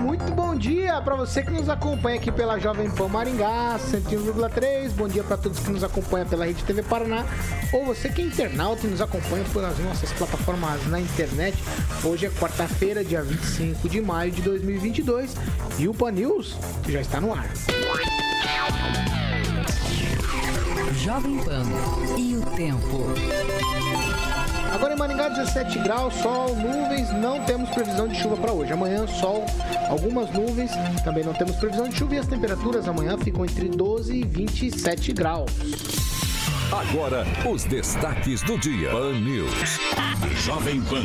Muito bom dia para você que nos acompanha aqui pela Jovem Pan Maringá 101,3. Bom dia para todos que nos acompanham pela Rede TV Paraná ou você que é internauta e nos acompanha pelas nossas plataformas na internet. Hoje é quarta-feira, dia 25 de maio de 2022 e o Pan News já está no ar. Jovem Pan e o tempo. Agora em Maringá, 17 graus, sol, nuvens, não temos previsão de chuva para hoje. Amanhã, sol, algumas nuvens, também não temos previsão de chuva e as temperaturas amanhã ficam entre 12 e 27 graus. Agora, os destaques do dia. Pan News. Jovem Pan.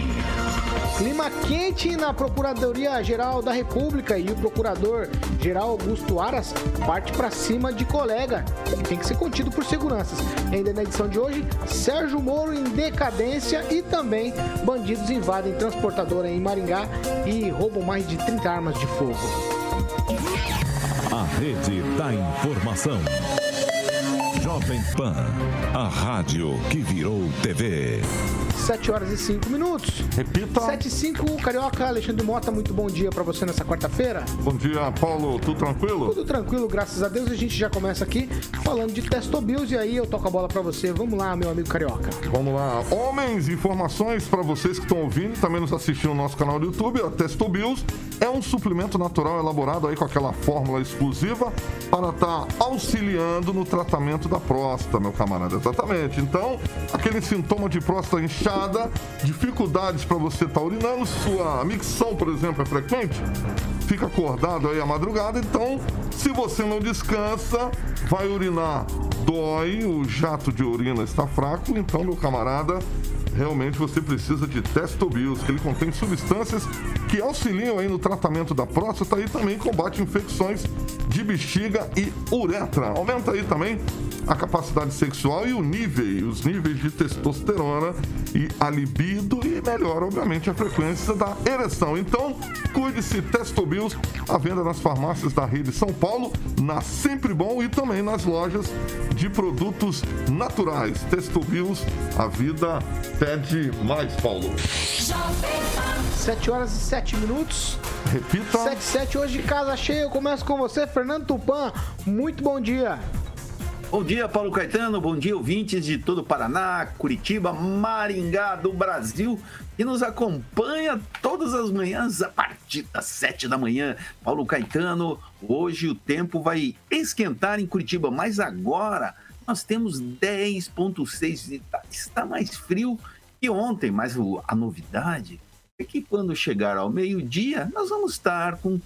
Clima quente na Procuradoria-Geral da República e o Procurador-Geral Augusto Aras parte para cima de colega, tem que ser contido por seguranças. Ainda na edição de hoje, Sérgio Moro em decadência e também bandidos invadem transportadora em Maringá e roubam mais de 30 armas de fogo. A rede da informação. Jovem Pan, a rádio que virou TV. 7 horas e 5 minutos. Repita. 7 e 5, Carioca, Alexandre Mota, muito bom dia para você nessa quarta-feira. Bom dia, Paulo. Tudo tranquilo? Tudo tranquilo, graças a Deus. A gente já começa aqui falando de Testobios e aí eu toco a bola para você. Vamos lá, meu amigo Carioca. Vamos lá. Homens, informações para vocês que estão ouvindo, também nos assistindo no nosso canal do YouTube. A Testobios é um suplemento natural elaborado aí com aquela fórmula exclusiva para estar tá auxiliando no tratamento da próstata, meu camarada. Exatamente. Então, aquele sintoma de próstata inchada, dificuldades para você estar tá urinando, sua micção, por exemplo, é frequente, fica acordado aí à madrugada, então, se você não descansa, vai urinar, dói, o jato de urina está fraco, então, meu camarada, realmente você precisa de Testobios, que ele contém substâncias que auxiliam aí no tratamento da próstata e também combate infecções de bexiga e uretra. Aumenta aí também a capacidade sexual e o nível, os níveis de testosterona e a libido e melhora, obviamente, a frequência da ereção. Então, cuide-se Testobios, à venda nas farmácias da rede São Paulo, na Sempre Bom e também nas lojas de produtos naturais. Testobios, a vida pede mais, Paulo. 7 horas e 7 minutos. Repita. 7 7 hoje casa cheia. Eu começo com você, Fernando Tupan. Muito bom dia. Bom dia, Paulo Caetano. Bom dia, ouvintes de todo o Paraná, Curitiba, Maringá do Brasil, que nos acompanha todas as manhãs a partir das 7 da manhã. Paulo Caetano, hoje o tempo vai esquentar em Curitiba, mas agora nós temos 10,6. Está mais frio que ontem, mas a novidade é que quando chegar ao meio-dia, nós vamos estar com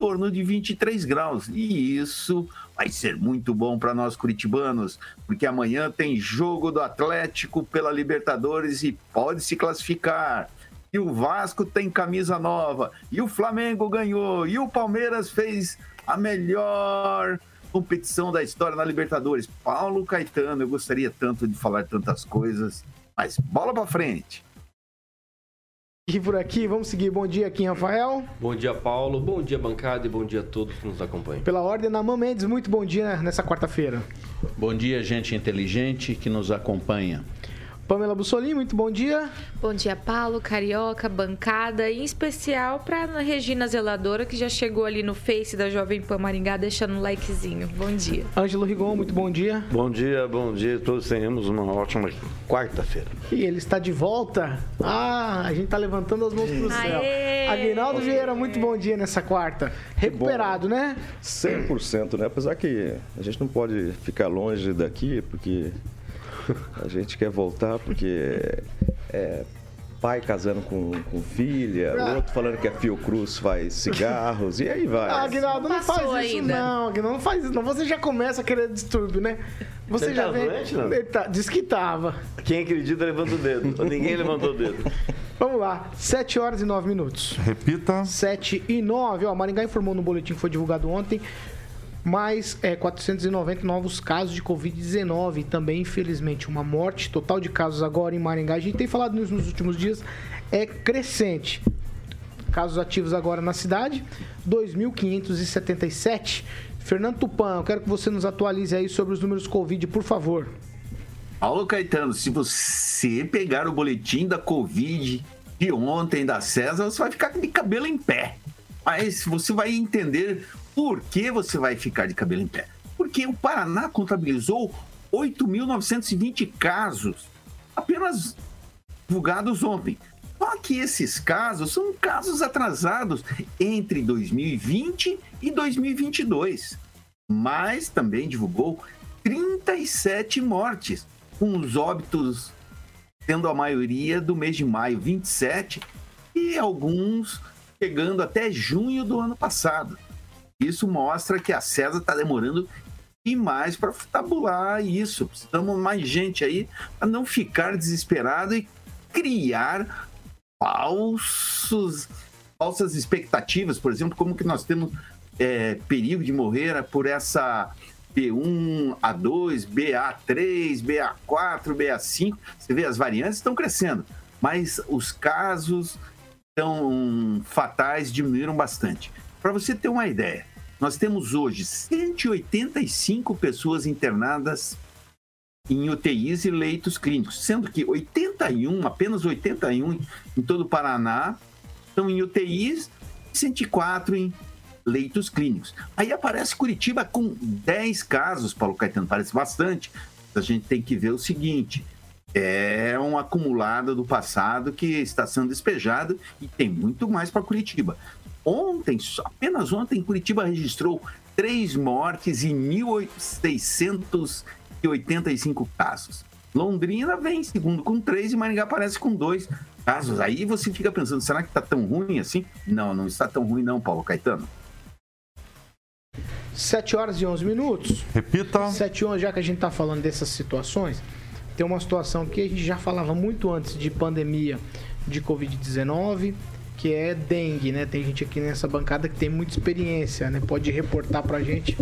torno de 23 graus. E isso vai ser muito bom para nós curitibanos, porque amanhã tem jogo do Atlético pela Libertadores e pode se classificar. E o Vasco tem camisa nova, e o Flamengo ganhou, e o Palmeiras fez a melhor competição da história na Libertadores. Paulo Caetano, eu gostaria tanto de falar tantas coisas, mas bola para frente. E por aqui, vamos seguir. Bom dia, Kim Rafael. Bom dia, Paulo. Bom dia, bancada. E bom dia a todos que nos acompanham. Pela ordem, Naman Mendes, muito bom dia nessa quarta-feira. Bom dia, gente inteligente que nos acompanha. Pamela Bussolini, muito bom dia. Bom dia, Paulo, Carioca, bancada, em especial para Regina Zeladora, que já chegou ali no Face da Jovem Pan Maringá, deixando um likezinho. Bom dia. Ângelo Rigon, muito bom dia. Bom dia, bom dia. Todos tenhamos uma ótima quarta-feira. E ele está de volta. Ah, a gente está levantando as mãos para o céu. Aguinaldo Vieira, muito bom dia nessa quarta. Recuperado, bom, né? 100%, né? Apesar que a gente não pode ficar longe daqui, porque a gente quer voltar porque é pai casando com, com filha, ah. outro falando que a Fiocruz faz cigarros, e aí vai. Ah, Aguinaldo, não faz isso ainda. não, Aguinaldo, não faz isso não. Você já começa a querer distúrbio, né? Você, Você já tá vem... Doente, não? Ele tá... Diz que tava. Quem acredita levanta o dedo. Ninguém levantou o dedo. Vamos lá, 7 horas e 9 minutos. Repita. 7 e 9. Ó, Maringá informou no boletim que foi divulgado ontem mais é, 490 novos casos de Covid-19 e também, infelizmente, uma morte. Total de casos agora em Maringá. A gente tem falado nisso nos últimos dias, é crescente. Casos ativos agora na cidade, 2.577. Fernando Tupan, eu quero que você nos atualize aí sobre os números Covid, por favor. Paulo Caetano, se você pegar o boletim da Covid de ontem da César, você vai ficar de cabelo em pé. Mas você vai entender por que você vai ficar de cabelo em pé. Porque o Paraná contabilizou 8.920 casos, apenas divulgados ontem. Só que esses casos são casos atrasados entre 2020 e 2022. Mas também divulgou 37 mortes, com os óbitos sendo a maioria do mês de maio, 27, e alguns chegando até junho do ano passado. Isso mostra que a César está demorando demais para tabular isso. Precisamos mais gente aí para não ficar desesperado e criar falsos, falsas expectativas, por exemplo, como que nós temos é, perigo de morrer por essa B1, A2, BA3, BA4, BA5. Você vê, as variantes estão crescendo, mas os casos tão fatais diminuíram bastante. Para você ter uma ideia, nós temos hoje 185 pessoas internadas em UTIs e leitos clínicos, sendo que 81, apenas 81 em todo o Paraná estão em UTIs, 104 em leitos clínicos. Aí aparece Curitiba com 10 casos, Paulo Caetano, parece bastante. A gente tem que ver o seguinte: é um acumulado do passado que está sendo despejado e tem muito mais para Curitiba. Ontem, apenas ontem, Curitiba registrou três mortes e 1.685 casos. Londrina vem segundo com três e Maringá aparece com dois casos. Aí você fica pensando, será que está tão ruim assim? Não, não está tão ruim não, Paulo Caetano. 7 horas e 11 minutos. Repita. 7 e 11, já que a gente está falando dessas situações, tem uma situação que a gente já falava muito antes de pandemia de Covid-19, que é dengue, né? Tem gente aqui nessa bancada que tem muita experiência, né? Pode reportar pra gente,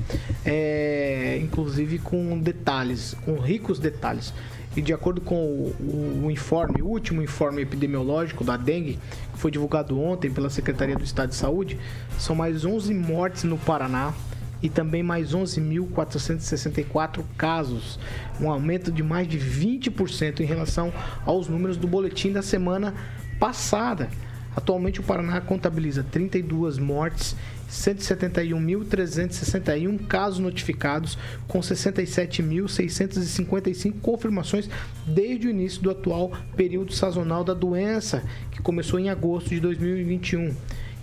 é, inclusive com detalhes, com ricos detalhes. E de acordo com o, o, informe, o último informe epidemiológico da dengue, que foi divulgado ontem pela Secretaria do Estado de Saúde, são mais 11 mortes no Paraná e também mais 11.464 casos, um aumento de mais de 20% em relação aos números do boletim da semana passada. Atualmente o Paraná contabiliza 32 mortes, 171.361 casos notificados, com 67.655 confirmações desde o início do atual período sazonal da doença, que começou em agosto de 2021.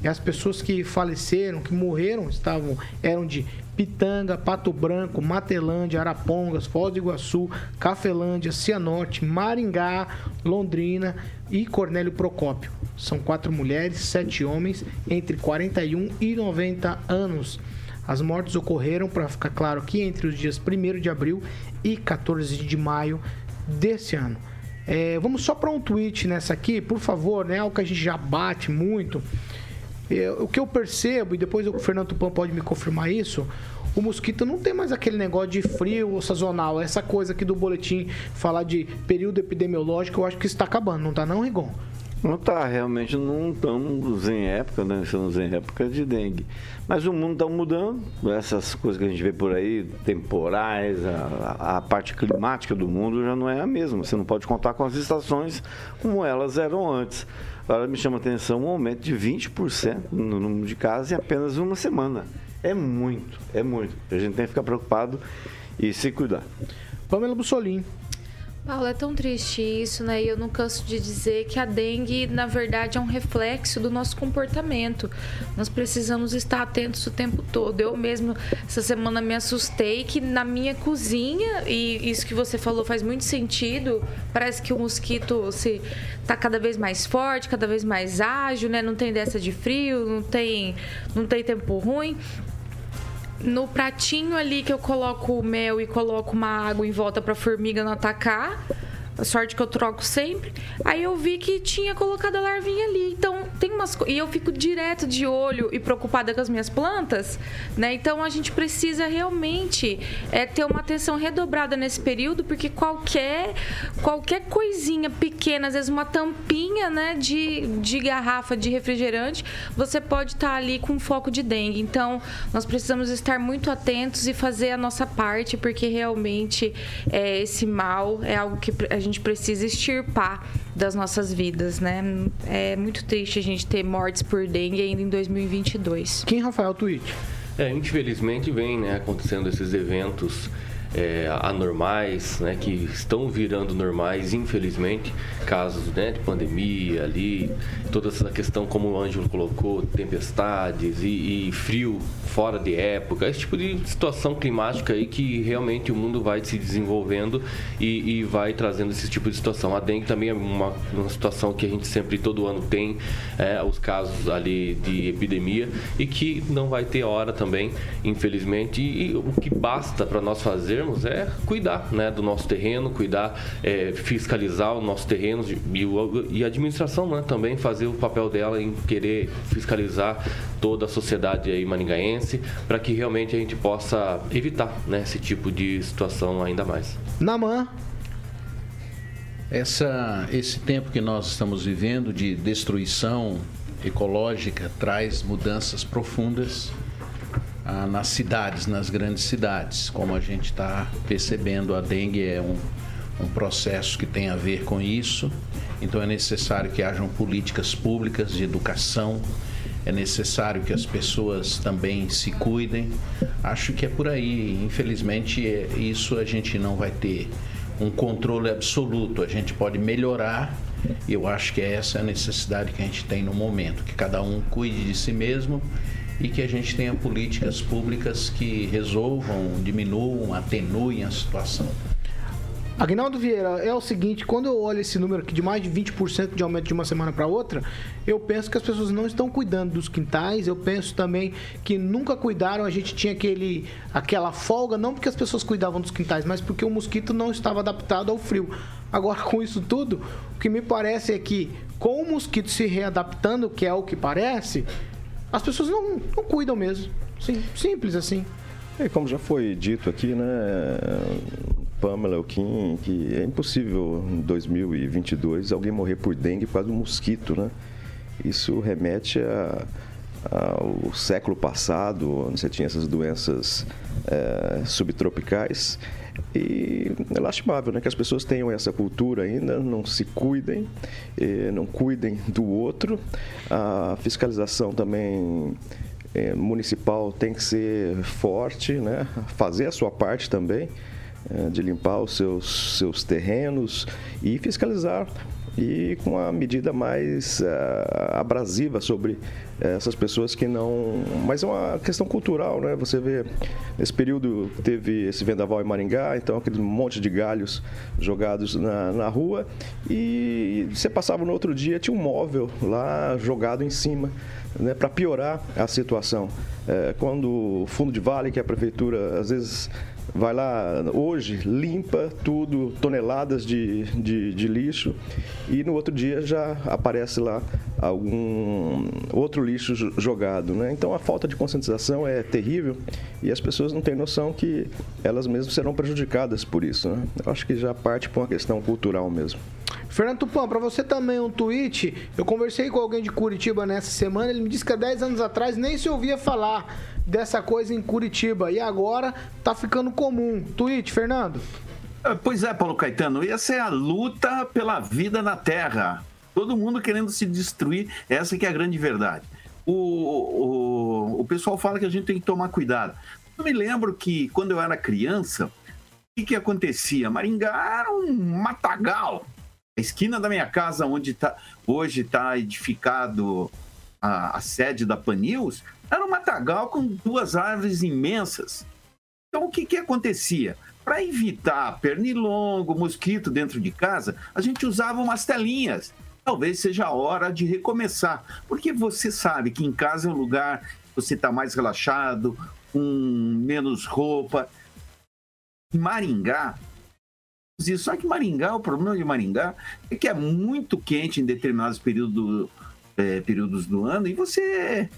E as pessoas que faleceram, que morreram, estavam eram de Pitanga, Pato Branco, Matelândia, Arapongas, Foz do Iguaçu, Cafelândia, Cianorte, Maringá, Londrina e Cornélio Procópio. São quatro mulheres, sete homens, entre 41 e 90 anos. As mortes ocorreram, para ficar claro aqui, entre os dias 1 de abril e 14 de maio desse ano. É, vamos só para um tweet nessa aqui, por favor, né? Algo que a gente já bate muito. É, o que eu percebo, e depois o Fernando Tupan pode me confirmar isso, o mosquito não tem mais aquele negócio de frio ou sazonal. Essa coisa aqui do boletim falar de período epidemiológico, eu acho que está acabando, não está não, Rigon? Não está, realmente não estamos em época, né? Estamos em época de dengue. Mas o mundo está mudando, essas coisas que a gente vê por aí, temporais, a, a, parte climática do mundo já não é a mesma. Você não pode contar com as estações como elas eram antes. Agora me chama a atenção um aumento de 20% no número de casos em apenas uma semana. É muito, é muito. A gente tem que ficar preocupado e se cuidar. Pamela Bussolim. Paulo, é tão triste isso, né? E eu não canso de dizer que a dengue, na verdade, é um reflexo do nosso comportamento. Nós precisamos estar atentos o tempo todo. Eu mesmo, essa semana, me assustei que na minha cozinha, e isso que você falou faz muito sentido, parece que o mosquito se tá cada vez mais forte, cada vez mais ágil, né? Não tem dessa de frio, não tem, não tem tempo ruim no pratinho ali que eu coloco o mel e coloco uma água em volta para formiga não atacar, A sorte que eu troco sempre. Aí eu vi que tinha colocado a larvinha ali. Então, tem umas E eu fico direto de olho e preocupada com as minhas plantas, né? Então, a gente precisa realmente é, ter uma atenção redobrada nesse período, porque qualquer, qualquer coisinha pequena, às vezes uma tampinha, né, de, de garrafa de refrigerante, você pode estar ali com foco de dengue. Então, nós precisamos estar muito atentos e fazer a nossa parte, porque realmente é, esse mal é algo que a gente precisa extirpar das nossas vidas, né? É muito triste a gente ter mortes por dengue ainda em 2022. Quem, Rafael, tweet? É, infelizmente vem né, acontecendo esses eventos é, anormais, né, que estão virando normais, infelizmente, casos né, de pandemia ali, toda essa questão, como o Ângelo colocou, tempestades e, e frio fora de época, esse tipo de situação climática aí que realmente o mundo vai se desenvolvendo e, e vai trazendo esse tipo de situação. A dengue também é uma, uma situação que a gente sempre, todo ano, tem é, os casos ali de epidemia e que não vai ter hora também, infelizmente. E, e o que basta para nós fazermos é cuidar né, do nosso terreno, cuidar, é, fiscalizar os nossos terrenos e, o- e a administração né, também fazer o papel dela em querer fiscalizar toda a sociedade aí maringaense para que realmente a gente possa evitar né, esse tipo de situação ainda mais. Namã. Essa, esse tempo que nós estamos vivendo de destruição ecológica traz mudanças profundas ah, nas cidades, nas grandes cidades. Como a gente está percebendo, a dengue é um, um processo que tem a ver com isso. Então é necessário que hajam políticas públicas de educação, é necessário que as pessoas também se cuidem. Acho que é por aí. Infelizmente, é- isso a gente não vai ter um controle absoluto. A gente pode melhorar. E eu acho que essa é a necessidade que a gente tem no momento, que cada um cuide de si mesmo e que a gente tenha políticas públicas que resolvam, diminuam, atenuem a situação. Agnaldo Vieira, é o seguinte, quando eu olho esse número aqui de mais de 20% de aumento de uma semana para outra, eu penso que as pessoas não estão cuidando dos quintais, eu penso também que nunca cuidaram, a gente tinha aquele, aquela folga, não porque as pessoas cuidavam dos quintais, mas porque o mosquito não estava adaptado ao frio. Agora, com isso tudo, o que me parece é que com o mosquito se readaptando, que é o que parece, as pessoas não, não cuidam mesmo. Sim, simples assim. E como já foi dito aqui, né, Pamela, o Kim, que é impossível em 2022 alguém morrer por dengue por causa do mosquito, né? Isso remete a- ao século passado, onde você tinha essas doenças eh, subtropicais. E é lastimável né, que as pessoas tenham essa cultura ainda, não se cuidem, eh, não cuidem do outro. A fiscalização também eh, municipal tem que ser forte, né? fazer a sua parte também, eh, de limpar os seus, seus terrenos e fiscalizar e com a medida mais ah, abrasiva sobre eh, essas pessoas que não. Mas é uma questão cultural, né? Você vê, nesse período teve esse vendaval em Maringá, então aquele monte de galhos jogados na, na rua e você passava no outro dia, tinha um móvel lá jogado em cima. Né, para piorar a situação. Eh, quando o fundo de vale, que a prefeitura às vezes vai lá hoje, limpa tudo, toneladas de, de, de lixo, e no outro dia já aparece lá algum outro lixo jo- jogado. Né? Então a falta de conscientização é terrível e as pessoas não têm noção que elas mesmas serão prejudicadas por isso. Né? Eu acho que já parte para uma questão cultural mesmo. Fernando Tupan, pra você também um tweet. Eu conversei com alguém de Curitiba nessa semana. Ele me disse que há 10 anos atrás nem se ouvia falar dessa coisa em Curitiba. E agora tá ficando comum. Tweet, Fernando. Ah, Pois é, Paulo Caetano, essa é a luta pela vida na Terra. Todo mundo querendo se destruir, essa que é a grande verdade. O, o, o pessoal fala que a gente tem que tomar cuidado. Eu me lembro que quando eu era criança, o que, que acontecia? Maringá era um matagal. Esquina da minha casa, onde tá, hoje está edificado a, a sede da Panils, era um matagal com duas árvores imensas. Então, o que, que acontecia? Para evitar pernilongo, mosquito dentro de casa, a gente usava umas telinhas. Talvez seja a hora de recomeçar, porque você sabe que em casa é um lugar que você está mais relaxado, com menos roupa. Maringá, isso. Só que Maringá, o problema de Maringá é que é muito quente em determinados período, é, períodos do ano e você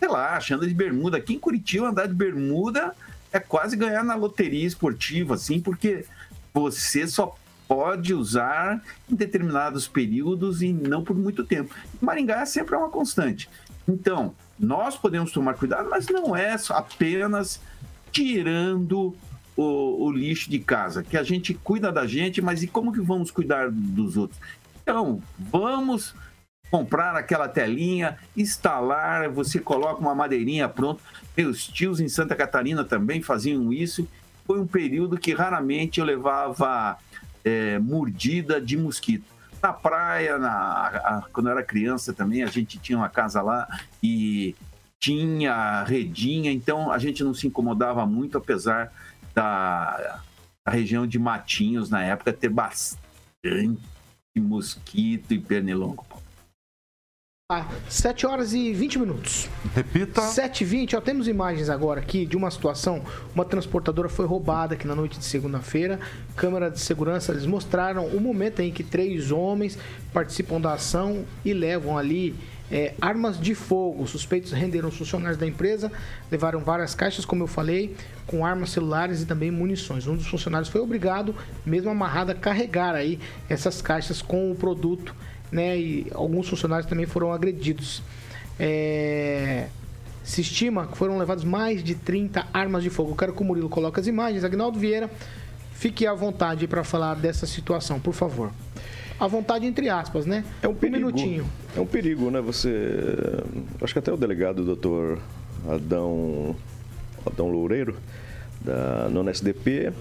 relaxa, anda de bermuda. Aqui em Curitiba, andar de bermuda é quase ganhar na loteria esportiva, assim, porque você só pode usar em determinados períodos e não por muito tempo. Maringá sempre é uma constante. Então, nós podemos tomar cuidado, mas não é apenas tirando o, o, lixo de casa, que a gente cuida da gente, mas e como que vamos cuidar dos outros? Então, vamos comprar aquela telinha, instalar, você coloca uma madeirinha pronto. Meus tios em Santa Catarina também faziam isso. Foi um período que raramente eu levava é, mordida de mosquito. Na praia, na, a, quando eu era criança também, a gente tinha uma casa lá e tinha redinha, então a gente não se incomodava muito, apesar da, da região de Matinhos na época ter bastante mosquito e pernilongo. Ah, 7 horas e 20 minutos. Repita. 7 e 20, ó, temos imagens agora aqui de uma situação. Uma transportadora foi roubada aqui na noite de segunda-feira. Câmera de segurança, eles mostraram o momento em que três homens participam da ação e levam ali é, armas de fogo. Os suspeitos renderam os funcionários da empresa, levaram várias caixas, como eu falei, com armas celulares e também munições. Um dos funcionários foi obrigado, mesmo amarrado, a carregar aí essas caixas com o produto né? E alguns funcionários também foram agredidos. É... Se estima que foram levados mais de 30 armas de fogo. Eu quero que o Murilo coloque as imagens. Agnaldo Vieira, fique à vontade para falar dessa situação, por favor. À vontade, entre aspas, né? É um perigo. Um minutinho. É um perigo, né? Você. Acho que até o delegado, o doutor Adão, Adão Loureiro, da Nona SDP,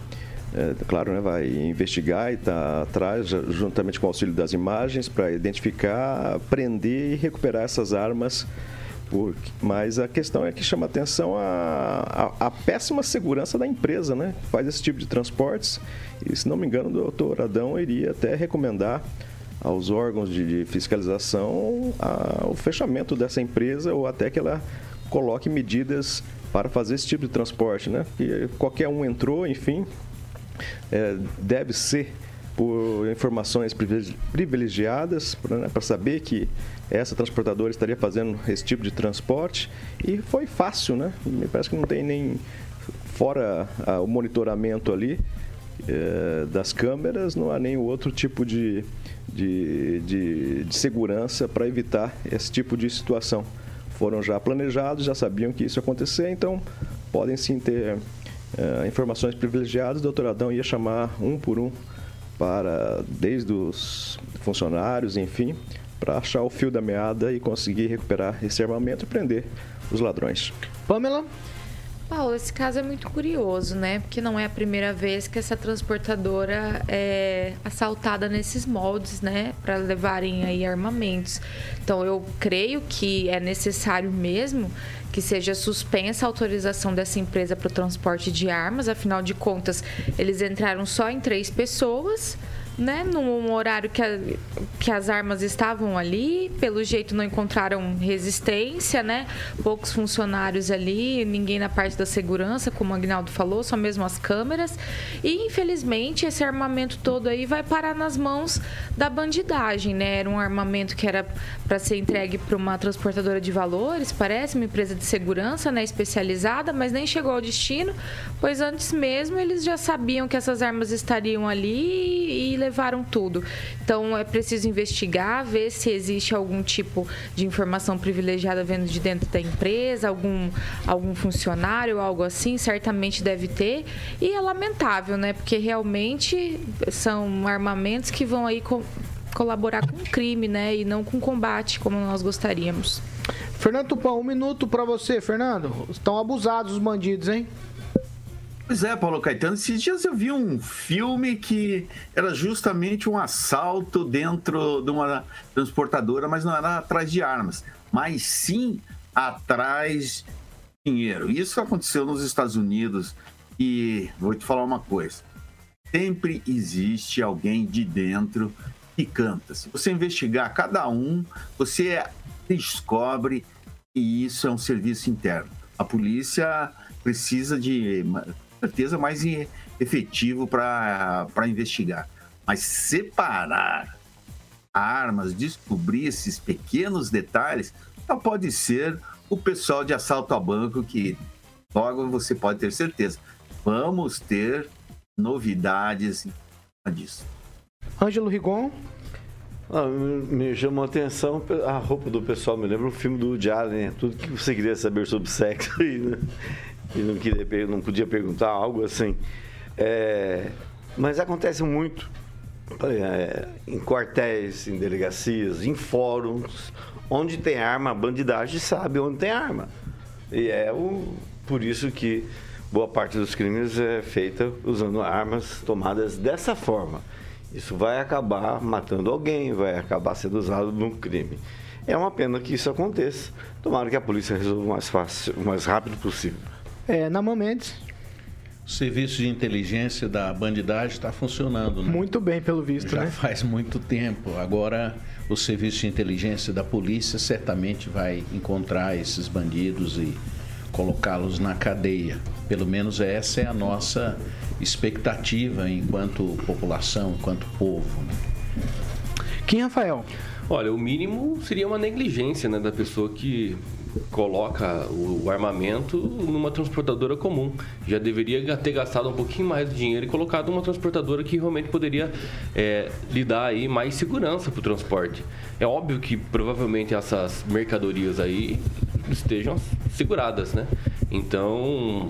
é, claro, né, vai investigar e está atrás, juntamente com o auxílio das imagens, para identificar, prender e recuperar essas armas. Por, mas a questão é que chama atenção a, a, a, péssima segurança da empresa, né? Que faz esse tipo de transportes. E, se não me engano, o doutor Adão iria até recomendar aos órgãos de, de fiscalização a, o fechamento dessa empresa ou até que ela coloque medidas para fazer esse tipo de transporte, né? Porque qualquer um entrou, enfim, é, deve ser por informações privilegiadas para né, saber que essa transportadora estaria fazendo esse tipo de transporte e foi fácil, né? Me parece que não tem nem fora ah, o monitoramento ali é, das câmeras, não há nenhum outro tipo de, de, de, de segurança para evitar esse tipo de situação. Foram já planejados, já sabiam que isso ia acontecer, então podem sim ter uh, informações privilegiadas, o doutor Adão ia chamar um por um para, desde os funcionários, enfim, para achar o fio da meada e conseguir recuperar esse armamento e prender os ladrões. Pamela? Paulo, esse caso é muito curioso, né? Porque não é a primeira vez que essa transportadora é assaltada nesses moldes, né? Para levarem aí armamentos. Então, eu creio que é necessário mesmo que seja suspensa a autorização dessa empresa para o transporte de armas. Afinal de contas, eles entraram só em três pessoas né, num horário que, a, que as armas estavam ali, pelo jeito não encontraram resistência, né? Poucos funcionários ali, ninguém na parte da segurança, como o Agnaldo falou, só mesmo as câmeras. E infelizmente esse armamento todo aí vai parar nas mãos da bandidagem, né? Era um armamento que era para ser entregue para uma transportadora de valores, parece, uma empresa de segurança, né, especializada, mas nem chegou ao destino, pois antes mesmo eles já sabiam que essas armas estariam ali e levaram tudo. Então é preciso investigar, ver se existe algum tipo de informação privilegiada vindo de dentro da empresa, algum, algum funcionário, algo assim, certamente deve ter. E é lamentável, né? Porque realmente são armamentos que vão aí co colaborar com o crime, né? E não com combate, como nós gostaríamos. Fernando Tupão, um minuto para você, Fernando. Estão abusados os bandidos, hein? Pois é, Paulo Caetano. Esses dias eu vi um filme que era justamente um assalto dentro de uma transportadora, mas não era atrás de armas, mas sim atrás de dinheiro. Isso aconteceu nos Estados Unidos e vou te falar uma coisa: sempre existe alguém de dentro que canta. Se você investigar cada um, você descobre que isso é um serviço interno. A polícia precisa de certeza mais efetivo para investigar. Mas separar armas, descobrir esses pequenos detalhes, só pode ser o pessoal de assalto a banco que logo você pode ter certeza. Vamos ter novidades disso. Ângelo Rigon, Ah, me chamou a atenção a roupa do pessoal, me lembra o filme do Woody Allen, né? tudo que você queria saber sobre sexo e, né? E não, queria, não podia perguntar, algo assim. É, mas acontece muito é, em quartéis, em delegacias, em fóruns, onde tem arma, a bandidagem sabe onde tem arma. E é o, por isso que boa parte dos crimes é feita usando armas tomadas dessa forma. Isso vai acabar matando alguém, vai acabar sendo usado num crime. É uma pena que isso aconteça. Tomara que a polícia resolva o mais o mais rápido possível. É, Naman Mendes. O serviço de inteligência da bandidagem está funcionando, né? Muito bem, pelo visto, Já né? faz muito tempo. Agora, o serviço de inteligência da polícia certamente vai encontrar esses bandidos e colocá-los na cadeia. Pelo menos essa é a nossa expectativa enquanto população, enquanto povo. né? Kim Rafael. Olha, o mínimo seria uma negligência né, da pessoa que coloca o, armamento numa transportadora comum. Já deveria ter gastado um pouquinho mais de dinheiro e colocado uma transportadora que realmente poderia é, lhe dar aí mais segurança para o transporte. É óbvio que provavelmente essas mercadorias aí estejam seguradas, né? Então,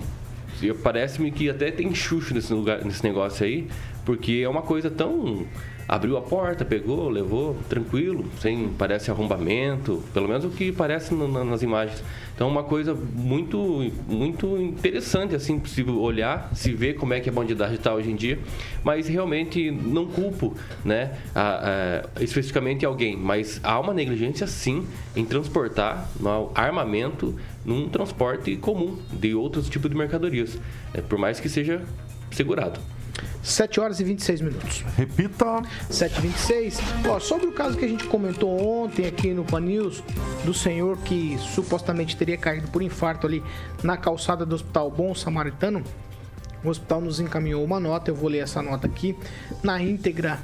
Parece-me que até tem chucho nesse, lugar, nesse negócio aí, porque é uma coisa tão. Abriu a porta, pegou, levou, tranquilo, sem parece arrombamento, pelo menos o que parece na- na- nas imagens. Então, é uma coisa muito, muito interessante, assim, possível olhar, se ver como é que a bandidagem está hoje em dia, mas realmente não culpo, né, a- a- especificamente alguém, mas há uma negligência, sim, em transportar no armamento num transporte comum de outros tipos de mercadorias, né, por mais que seja segurado. 7 horas e 26 minutos. Repita. 726. Ó, sobre o caso que a gente comentou ontem aqui no Pan News, do senhor que supostamente teria caído por infarto ali na calçada do Hospital Bom Samaritano, o hospital nos encaminhou uma nota, eu vou ler essa nota aqui na íntegra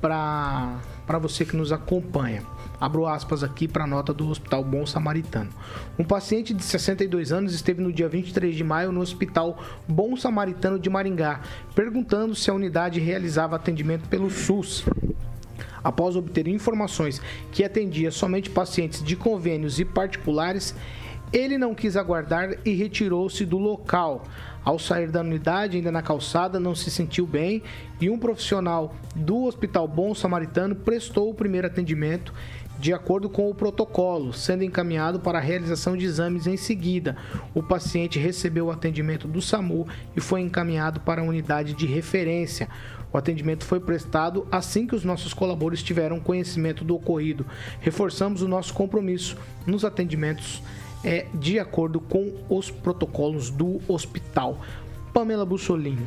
para você que nos acompanha. Abro aspas aqui para a nota do Hospital Bom Samaritano. Um paciente de 62 anos esteve no dia 23 de maio no Hospital Bom Samaritano de Maringá, perguntando se a unidade realizava atendimento pelo SUS. Após obter informações que atendia somente pacientes de convênios e particulares, ele não quis aguardar e retirou-se do local. Ao sair da unidade, ainda na calçada, não se sentiu bem e um profissional do Hospital Bom Samaritano prestou o primeiro atendimento de acordo com o protocolo, sendo encaminhado para a realização de exames em seguida. O paciente recebeu o atendimento do SAMU e foi encaminhado para a unidade de referência. O atendimento foi prestado assim que os nossos colaboradores tiveram conhecimento do ocorrido. Reforçamos o nosso compromisso nos atendimentos é, de acordo com os protocolos do hospital. Pamela Bussolini.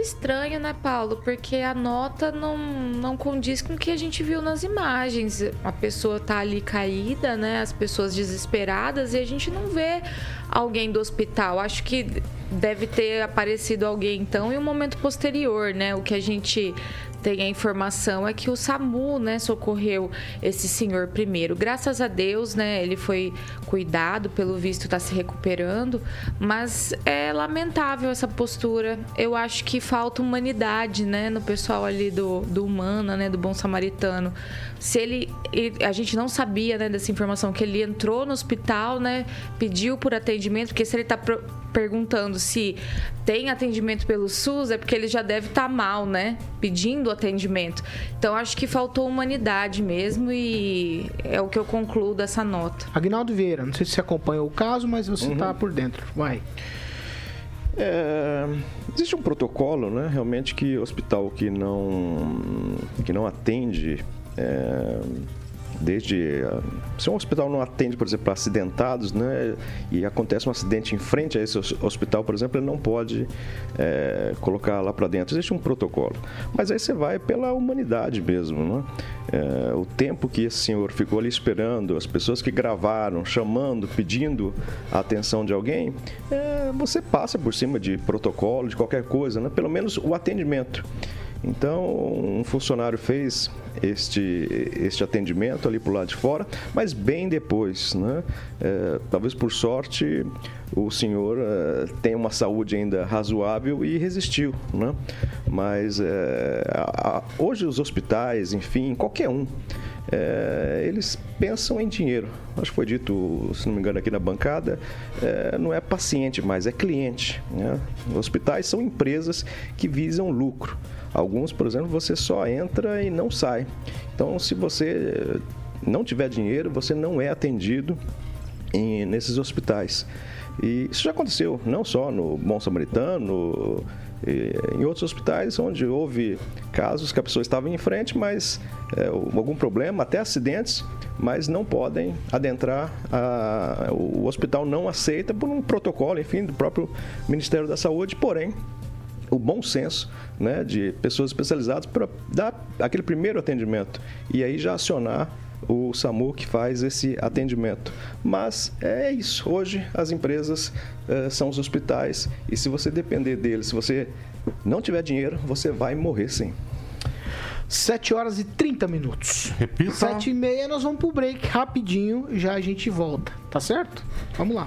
Estranho, né, Paulo? Porque a nota não, não condiz com o que a gente viu nas imagens. A pessoa tá ali caída, né? As pessoas desesperadas e a gente não vê alguém do hospital. Acho que deve ter aparecido alguém então em um momento posterior, né? O que a gente tem a informação é que o SAMU, né, socorreu esse senhor primeiro. Graças a Deus, né, ele foi cuidado, pelo visto está se recuperando, mas é lamentável essa postura. Eu acho que falta humanidade, né, no pessoal ali do, do humana, né, do bom samaritano. Se ele, a gente não sabia, né, dessa informação que ele entrou no hospital, né, pediu por atendimento, porque se ele está perguntando se tem atendimento pelo SUS, é porque ele já deve estar mal, né? Pedindo atendimento. Então acho que faltou humanidade mesmo e é o que eu concluo dessa nota. Agnaldo Vieira, não sei se você acompanhou o caso, mas você está por dentro. Vai. É, existe um protocolo, né? Realmente que hospital que não que não atende é, Desde ah, se um hospital não atende, por exemplo, acidentados, né, e acontece um acidente em frente a esse hos- hospital, por exemplo, ele não pode eh, colocar lá para dentro. Existe um protocolo. Mas aí você vai pela humanidade mesmo, né? Eh, o tempo que esse senhor ficou ali esperando, as pessoas que gravaram, chamando, pedindo a atenção de alguém, eh, você passa por cima de protocolo, de qualquer coisa, né? Pelo menos o atendimento. Então, um funcionário fez este, este atendimento ali por lado de fora, mas bem depois, né? É, talvez por sorte o senhor é, tenha uma saúde ainda razoável e resistiu, né? Mas é, a- a- hoje os hospitais, enfim, qualquer um, é, eles pensam em dinheiro. Acho que foi dito, se não me engano, aqui na bancada, é, não é paciente mais, é cliente. Né? Hospitais são empresas que visam lucro. Alguns, por exemplo, você só entra e não sai. Então, se você não tiver dinheiro, você não é atendido em- nesses hospitais. E isso já aconteceu, não só no Bom Samaritano, e em outros hospitais onde houve casos que a pessoa estava em frente, mas é, algum problema, até acidentes, mas não podem adentrar, a- o hospital não aceita por um protocolo, enfim, do próprio Ministério da Saúde, porém o bom senso né, de pessoas especializadas para dar aquele primeiro atendimento e aí já acionar o SAMU que faz esse atendimento. Mas é isso. Hoje as empresas eh, são os hospitais e se você depender deles, se você não tiver dinheiro, você vai morrer sim. 7 horas e 30 minutos. Repita. 7 e meia nós vamos pro break rapidinho, já a gente volta, tá certo? Vamos lá.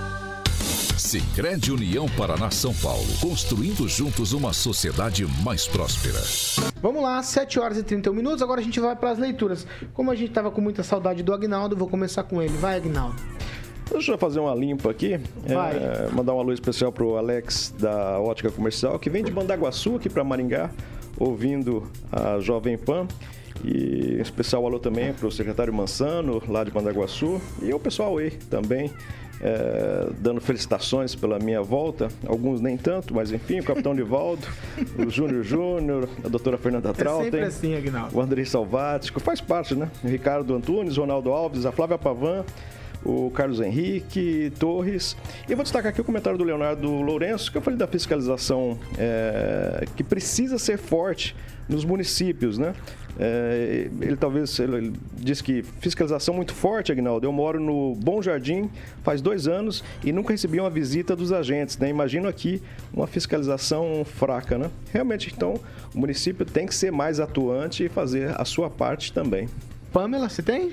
Sicredi União Paraná São Paulo. Construindo juntos uma sociedade mais próspera. Vamos lá, 7 horas e 31 minutos. Agora a gente vai para as leituras. Como a gente tava com muita saudade do Agnaldo, vou começar com ele. Vai, Agnaldo. Deixa eu fazer uma limpa aqui. Vai. É, mandar um alô especial pro Alex da Ótica Comercial, que vem de Bandaguaçu aqui para Maringá, ouvindo a Jovem Pan. E um especial alô também pro secretário Mansano, lá de Bandaguaçu. E o pessoal aí também, é, dando felicitações pela minha volta. Alguns nem tanto, mas enfim, o Capitão Nivaldo, o Júnior Júnior, a doutora Fernanda É Trautem. sempre assim. O Andrei Salvático, faz parte, né? O Ricardo Antunes, Ronaldo Alves, a Flávia Pavan, o Carlos Henrique, Torres. E eu vou destacar aqui o comentário do Leonardo Lourenço, que eu falei da fiscalização é, que precisa ser forte nos municípios, né? É, ele talvez ele, ele disse que fiscalização muito forte, Agnaldo. Eu moro no Bom Jardim faz dois anos e nunca recebi uma visita dos agentes, né? Imagino aqui uma fiscalização fraca, né? Realmente, então, o município tem que ser mais atuante e fazer a sua parte também. Pamela, você tem?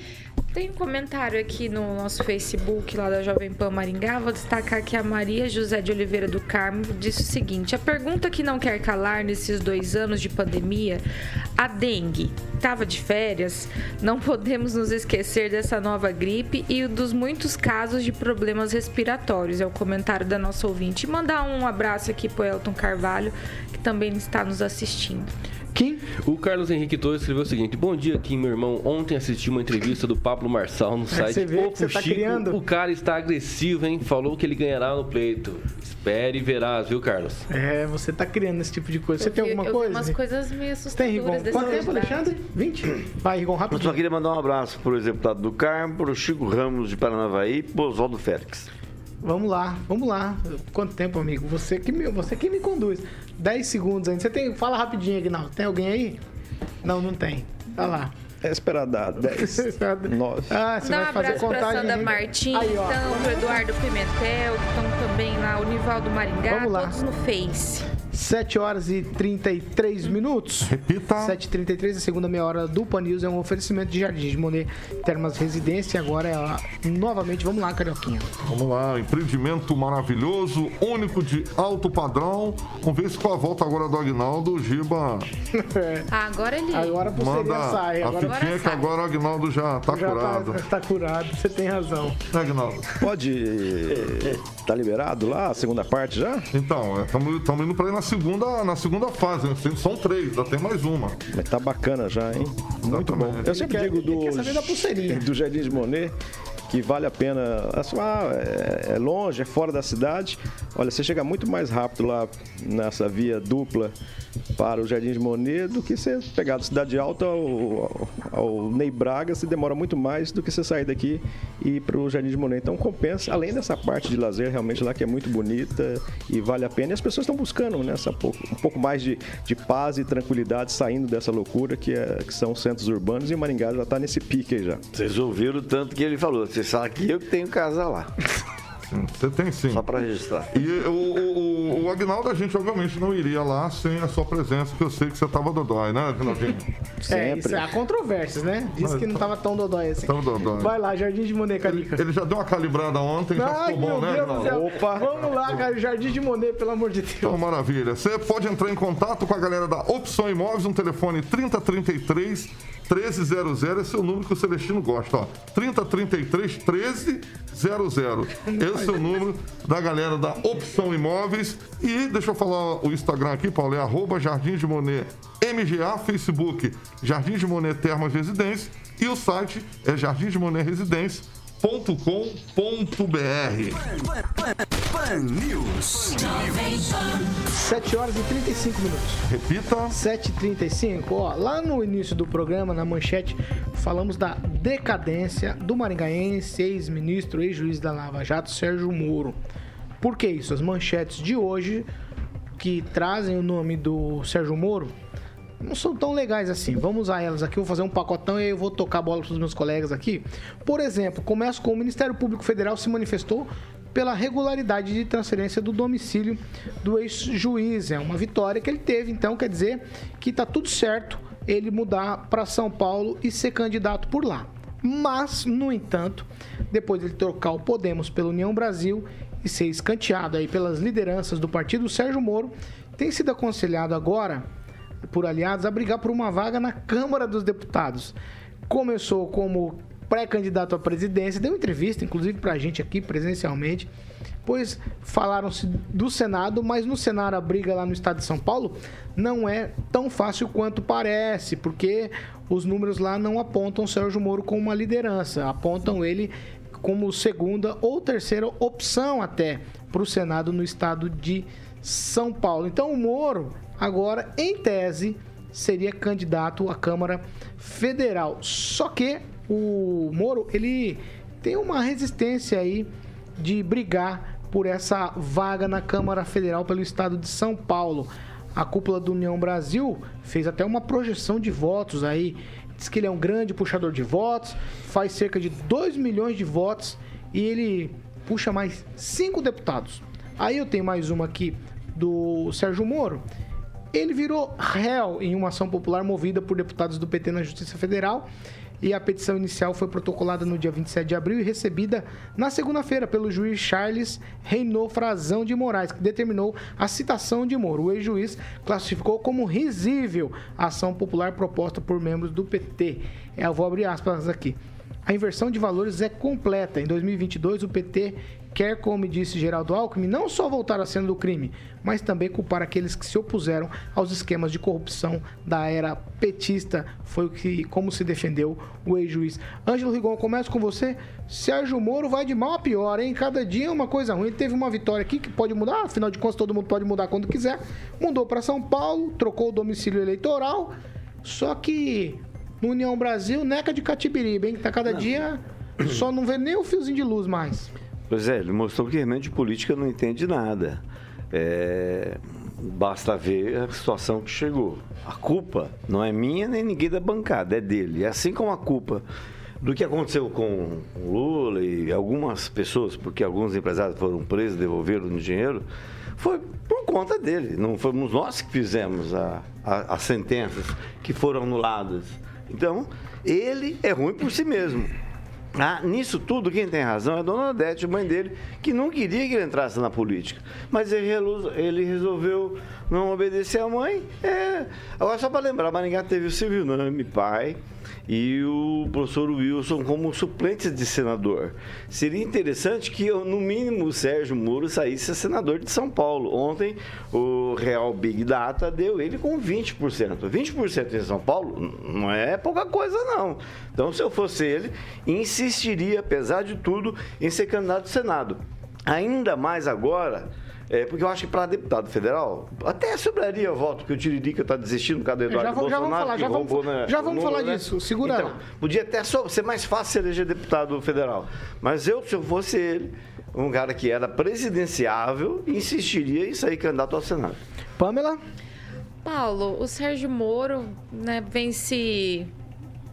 Tem um comentário aqui no nosso Facebook lá da Jovem Pan Maringá. Vou destacar que a Maria José de Oliveira do Carmo disse o seguinte: a pergunta que não quer calar nesses dois anos de pandemia, a dengue estava de férias? Não podemos nos esquecer dessa nova gripe e dos muitos casos de problemas respiratórios. É o comentário da nossa ouvinte. E mandar um abraço aqui pro Elton Carvalho, que também está nos assistindo. Kim? O Carlos Henrique Torres escreveu o seguinte: Bom dia, Kim, meu irmão. Ontem assisti uma entrevista do Pablo Marçal no site você vê que Opo tá Chico. criando. O cara está agressivo, hein? Falou que ele ganhará no pleito. Espere e verás, viu, Carlos? É, você tá criando esse tipo de coisa. Você Eu tem vi- alguma eu vi coisa? umas coisas meio Tem, Rigon? assustadoras desse Quanto tempo. Alexandre? 20? Vai, Rigon, Eu rápido. só queria mandar um abraço para o deputado do Carmo, para o Chico Ramos de Paranavaí e para o Oswaldo Félix. Vamos lá, vamos lá. Quanto tempo, amigo? Você que me, você que me conduz. 10 segundos ainda. Você tem. Fala rapidinho, Aguinaldo. Tem alguém aí? Não, não tem. Tá lá. É esperar dar 10, 9. Ah, você Dá um vai fazer abraço pra contagem. Sandra. Martins, Aí, então, pro Eduardo Pimentel, que estão também lá, o Nivaldo Maringá, Vamos lá. todos no Face. 7 horas e 33 minutos. Repita. 7h33, a segunda meia hora do Pan News é um oferecimento de Jardim de Monet Termas Residência. Agora é a- novamente, vamos lá, Carioquinha. Vamos lá, empreendimento maravilhoso, único de alto padrão. Vamos ver se com a volta agora do Agnaldo, o Giba Ah, agora ele. Agora a manda sai. a Agora fitinha que sai. agora o Agnaldo já tá já curado. tá, tá curado, você tem razão. Né, Agnaldo? Pode. Tá liberado lá, a segunda parte já? Então, estamos indo para ir na segunda, na segunda fase. né? São três, ainda tem mais uma. Mas tá bacana já, hein? Muito bom. Exatamente. Eu sempre digo ele quer saber da pulseirinha. do, do Jardim de Monet que vale a pena. assim, ah, é, é longe, é fora da cidade. Olha, você chega muito mais rápido lá nessa via dupla para o Jardim de Monet do que você pegar da Cidade Alta ao, ao Ney Braga, se demora muito mais do que você sair daqui e ir para o Jardim de Monet. Então compensa, além dessa parte de lazer realmente lá que é muito bonita e vale a pena. E as pessoas estão buscando nessa pouco, um pouco mais de, de paz e tranquilidade saindo dessa loucura que, é, que são os centros urbanos e o Maringá já está nesse pique aí já. Vocês ouviram tanto que ele falou. Você sabe que eu que tenho casa lá. Você tem sim. Só pra registrar. E o, o, o Agnaldo, a gente obviamente não iria lá sem a sua presença, que eu sei que você tava dodói, né, Agnaldinho? É, isso, há controvérsias, né? Diz que não tava tão dodói assim. Tão dodói. Vai lá, Jardim de Monet, Carica. Ele já deu uma calibrada ontem, já Ai, ficou bom, meu né, Deus do Agnaldo? Opa. Vamos lá, cara, Jardim de Monet, pelo amor de Deus. Então, maravilha. Você pode entrar em contato com a galera da Opção Imóveis, um telefone 3033 1300. Esse é o número que o Celestino gosta, ó. 3033 1300. Esse é o número da galera da Opção Imóveis. E deixa eu falar o Instagram aqui, Paulo, é arroba Jardim de Monet MGA, Facebook Jardim de Monet Termas Residência e o site é jardimdemonetresidencia.com.br. Pan News. 7 horas e 35 minutos. Repita. 7h35. Ó, lá no início do programa, na manchete, falamos da decadência do maringaense, ex-ministro, ex-juiz da Lava Jato, Sérgio Moro. Por que isso? As manchetes de hoje, que trazem o nome do Sérgio Moro, não são tão legais assim. Vamos usar elas aqui, vou fazer um pacotão e aí eu vou tocar a bola para os meus colegas aqui. Por exemplo, começo com o Ministério Público Federal se manifestou pela regularidade de transferência do domicílio do ex-juiz. É uma vitória que ele teve, então quer dizer que tá tudo certo ele mudar para São Paulo e ser candidato por lá. Mas, no entanto, depois de trocar o Podemos pela União Brasil e ser escanteado aí pelas lideranças do partido, Sérgio Moro tem sido aconselhado agora por aliados a brigar por uma vaga na Câmara dos Deputados. Começou como pré-candidato à presidência, deu entrevista, inclusive para a gente aqui presencialmente, pois falaram-se do Senado, mas no Senado a briga lá no estado de São Paulo não é tão fácil quanto parece, porque os números lá não apontam Sérgio Moro como uma liderança, apontam ele como segunda ou terceira opção até para o Senado no estado de São Paulo. Então o Moro, agora, em tese, seria candidato à Câmara Federal. Só que o Moro, ele tem uma resistência aí de brigar por essa vaga na Câmara Federal pelo estado de São Paulo. A cúpula do União Brasil fez até uma projeção de votos aí. Diz que ele é um grande puxador de votos, faz cerca de 2 milhões de votos e ele puxa mais cinco deputados. Aí eu tenho mais uma aqui do Sérgio Moro. Ele virou réu em uma ação popular movida por deputados do PT na Justiça Federal. E a petição inicial foi protocolada no dia 27 de abril e recebida na segunda-feira pelo juiz Charles Reinaud Frazão de Moraes, que determinou a citação de Moro. O ex-juiz classificou como risível a ação popular proposta por membros do PT. É, eu vou abrir aspas aqui. A inversão de valores é completa. Em 2022, o PT quer, como disse Geraldo Alckmin, não só voltar à cena do crime, mas também culpar aqueles que se opuseram aos esquemas de corrupção da era petista. Foi o que, como se defendeu o ex-juiz. Ângelo Rigon, começo com você. Sérgio Moro vai de mal a pior, hein? Cada dia é uma coisa ruim. Ele teve uma vitória aqui que pode mudar, afinal de contas, todo mundo pode mudar quando quiser. Mudou para São Paulo, trocou o domicílio eleitoral. Só que no União Brasil, neca de catibiriba, hein? Tá cada dia só não vê nem o fiozinho de luz mais. Pois é, ele mostrou que realmente de política não entende nada. É, basta ver a situação que chegou. A culpa não é minha nem ninguém da bancada, é dele. Assim como a culpa do que aconteceu com Lula e algumas pessoas, porque alguns empresários foram presos, devolveram o dinheiro, foi por conta dele. Não fomos nós que fizemos a, a, as sentenças que foram anuladas. Então, ele é ruim por si mesmo. Ah, nisso tudo, quem tem razão é a dona Odete, mãe dele, que não queria que ele entrasse na política. Mas ele, resolveu não obedecer à mãe. É. Agora, só para lembrar, Maringá teve o Silvio Nami, pai, e o professor Wilson como suplentes de senador. Seria interessante que, no mínimo, o Sérgio Moro saísse senador de São Paulo. Ontem, o Real Big Data deu ele com 20%. 20% em São Paulo não é pouca coisa, não. Então, se eu fosse ele, insistiria, apesar de tudo, em ser candidato ao Senado. Ainda mais agora. É, porque eu acho que para deputado federal, até sobraria voto, que o Tiririca está desistindo por causa do Já Eduardo já vamos Bolsonaro. falar, que já vamos- roubou, né, já vamos Lula, falar né? disso, segura Então, podia até só- ser mais fácil eleger deputado federal. Mas eu, se eu fosse ele, um cara que era presidenciável, insistiria em sair candidato ao Senado. Pamela? Paulo, o Sérgio Moro né, vem se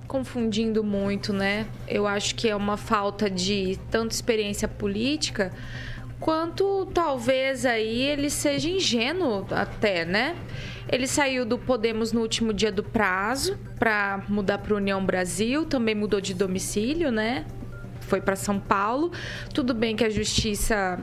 confundindo muito, né? Eu acho que é uma falta de tanto experiência política quanto talvez aí ele seja ingênuo até, né? Ele saiu do Podemos no último dia do prazo para mudar para União Brasil, também mudou de domicílio, né? Foi para São Paulo. Tudo bem que a justiça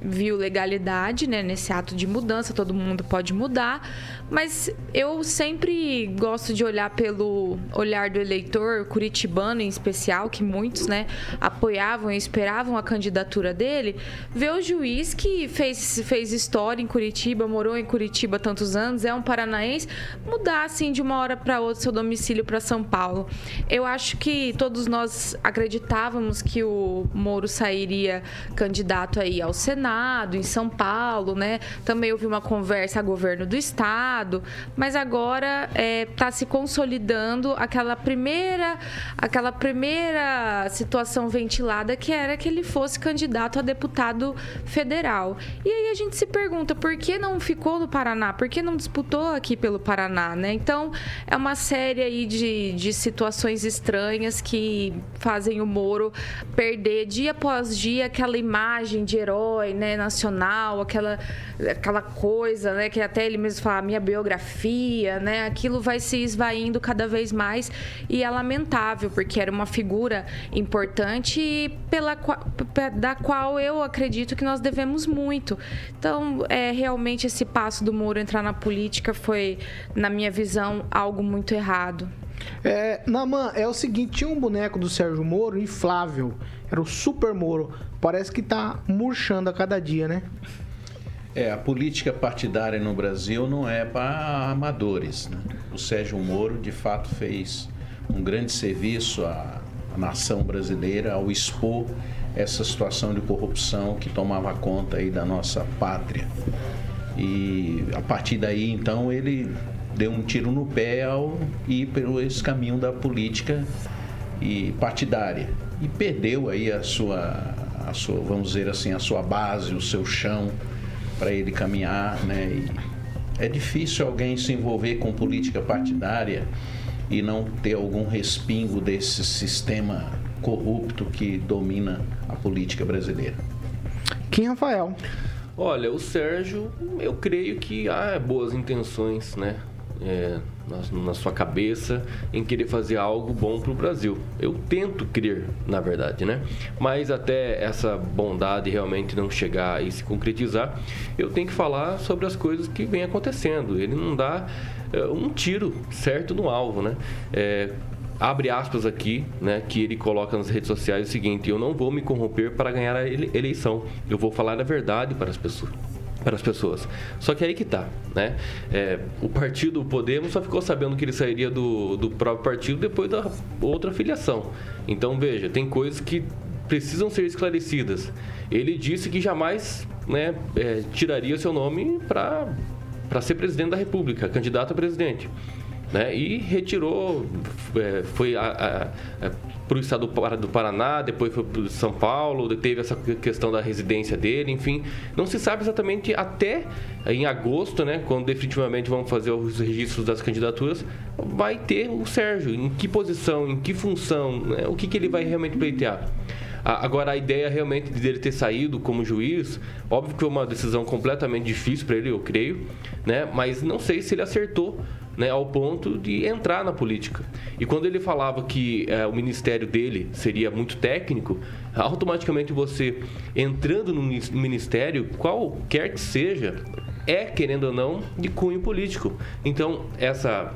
viu legalidade, né, nesse ato de mudança, todo mundo pode mudar, mas eu sempre gosto de olhar pelo olhar do eleitor curitibano em especial, que muitos, né, apoiavam e esperavam a candidatura dele, ver o juiz que fez, fez história em Curitiba, morou em Curitiba tantos anos, é um paranaense, mudar assim de uma hora para outra seu domicílio para São Paulo. Eu acho que todos nós acreditávamos que o Moro sairia candidato aí ao Senado, em São Paulo, né? Também houve uma conversa a governo do estado, mas agora está se consolidando aquela primeira, aquela primeira situação ventilada que era que ele fosse candidato a deputado federal. E aí a gente se pergunta por que não ficou no Paraná? Por que não disputou aqui pelo Paraná, né? Então é uma série aí de, de situações estranhas que fazem o Moro perder dia após dia aquela imagem de herói, né, nacional, aquela, aquela coisa, né, que até ele mesmo fala, minha biografia, né, aquilo vai se esvaindo cada vez mais e é lamentável, porque era uma figura importante pela, da qual eu acredito que nós devemos muito. Então, é, realmente esse passo do Moro entrar na política foi, na minha visão, algo muito errado. É, Naman, é o seguinte, tinha um boneco do Sérgio Moro inflável. Era o Super Moro. Parece que tá murchando a cada dia, né? É, a política partidária no Brasil não é para amadores. Né? O Sérgio Moro, de fato, fez um grande serviço à, à nação brasileira ao expor essa situação de corrupção que tomava conta aí da nossa pátria. E a partir daí, então, ele deu um tiro no pé ao ir pelo esse caminho da política e partidária e perdeu aí a sua, a sua, vamos dizer assim, a sua base, o seu chão para ele caminhar, né? E é difícil alguém se envolver com política partidária e não ter algum respingo desse sistema corrupto que domina a política brasileira. Kim Rafael. Olha, o Sérgio, eu creio que há boas intenções, né? É, na, na sua cabeça em querer fazer algo bom para o Brasil. Eu tento crer, na verdade, né? Mas até essa bondade realmente não chegar e se concretizar, eu tenho que falar sobre as coisas que vem acontecendo. Ele não dá é, um tiro certo no alvo, né? É, abre aspas aqui, né, que ele coloca nas redes sociais o seguinte: eu não vou me corromper para ganhar a ele- eleição. Eu vou falar a verdade para as pessoas. Para as pessoas. Só que aí que tá, né? É, o partido Podemos só ficou sabendo que ele sairia do, do próprio partido depois da outra filiação. Então veja, tem coisas que precisam ser esclarecidas. Ele disse que jamais né, é, tiraria seu nome para para ser presidente da República, candidato a presidente né? E retirou, é, foi para o estado do Par- do Paraná, depois foi para São Paulo, teve essa questão da residência dele, enfim. Não se sabe exatamente até em agosto, né? Quando definitivamente vão fazer os registros das candidaturas, vai ter o Sérgio, em que posição, em que função, né, o que, que ele vai realmente pleitear. Agora, a ideia realmente dele ter saído como juiz, óbvio que foi uma decisão completamente difícil para ele, eu creio, né? Mas não sei se ele acertou. Né, ao ponto de entrar na política. E quando ele falava que eh, o ministério dele seria muito técnico, automaticamente você entrando no minis- ministério, qualquer que seja, é, querendo ou não, de cunho político. Então, essa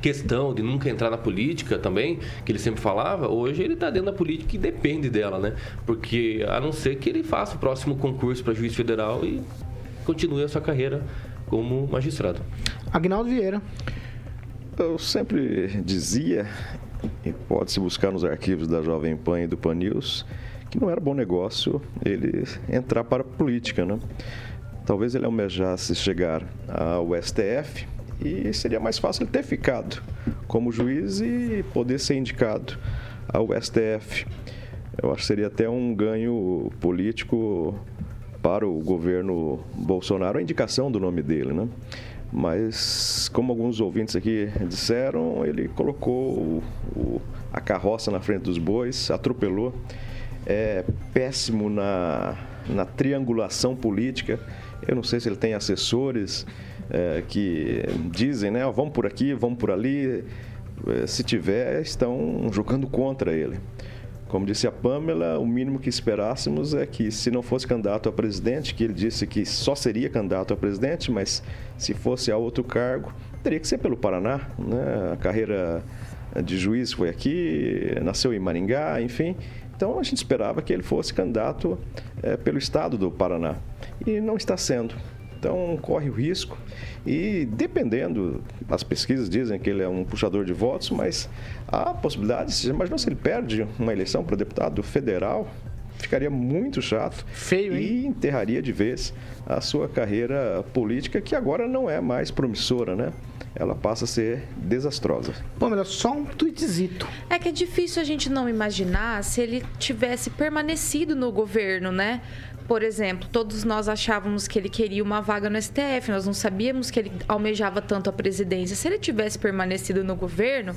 questão de nunca entrar na política também, que ele sempre falava, hoje ele está dentro da política e depende dela, né? Porque a não ser que ele faça o próximo concurso para juiz federal e continue a sua carreira como magistrado. Agnaldo Vieira. Eu sempre dizia, e pode-se buscar nos arquivos da Jovem Pan e do Pan News, que não era bom negócio ele entrar para a política, né? Talvez ele almejasse chegar ao STF e seria mais fácil ele ter ficado como juiz e poder ser indicado ao STF. Eu acho que seria até um ganho político para o governo Bolsonaro a indicação do nome dele, né? Mas, como alguns ouvintes aqui disseram, ele colocou o- a carroça na frente dos bois, atropelou. É péssimo na, na triangulação política. Eu não sei se ele tem assessores é, que dizem, né? "Ó, vamos por aqui, vamos por ali. É, Se tiver, estão jogando contra ele. Como disse a Pamela, o mínimo que esperássemos é que, se não fosse candidato a presidente, que ele disse que só seria candidato a presidente, mas se fosse a outro cargo, teria que ser pelo Paraná. Né? A carreira de juiz foi aqui, nasceu em Maringá, enfim. Então a gente esperava que ele fosse candidato eh, pelo estado do Paraná. E não está sendo. Então corre o risco e dependendo, as pesquisas dizem que ele é um puxador de votos, mas há possibilidades. Você imaginou se ele perde uma eleição para deputado federal? Ficaria muito chato Feio, e enterraria de vez a sua carreira política, que agora não é mais promissora, né? Ela passa a ser desastrosa. Pamela, só um tweetzito. É que é difícil a gente não imaginar se ele tivesse permanecido no governo, né? Por exemplo, todos nós achávamos que ele queria uma vaga no STF, nós não sabíamos que ele almejava tanto a presidência. Se ele tivesse permanecido no governo,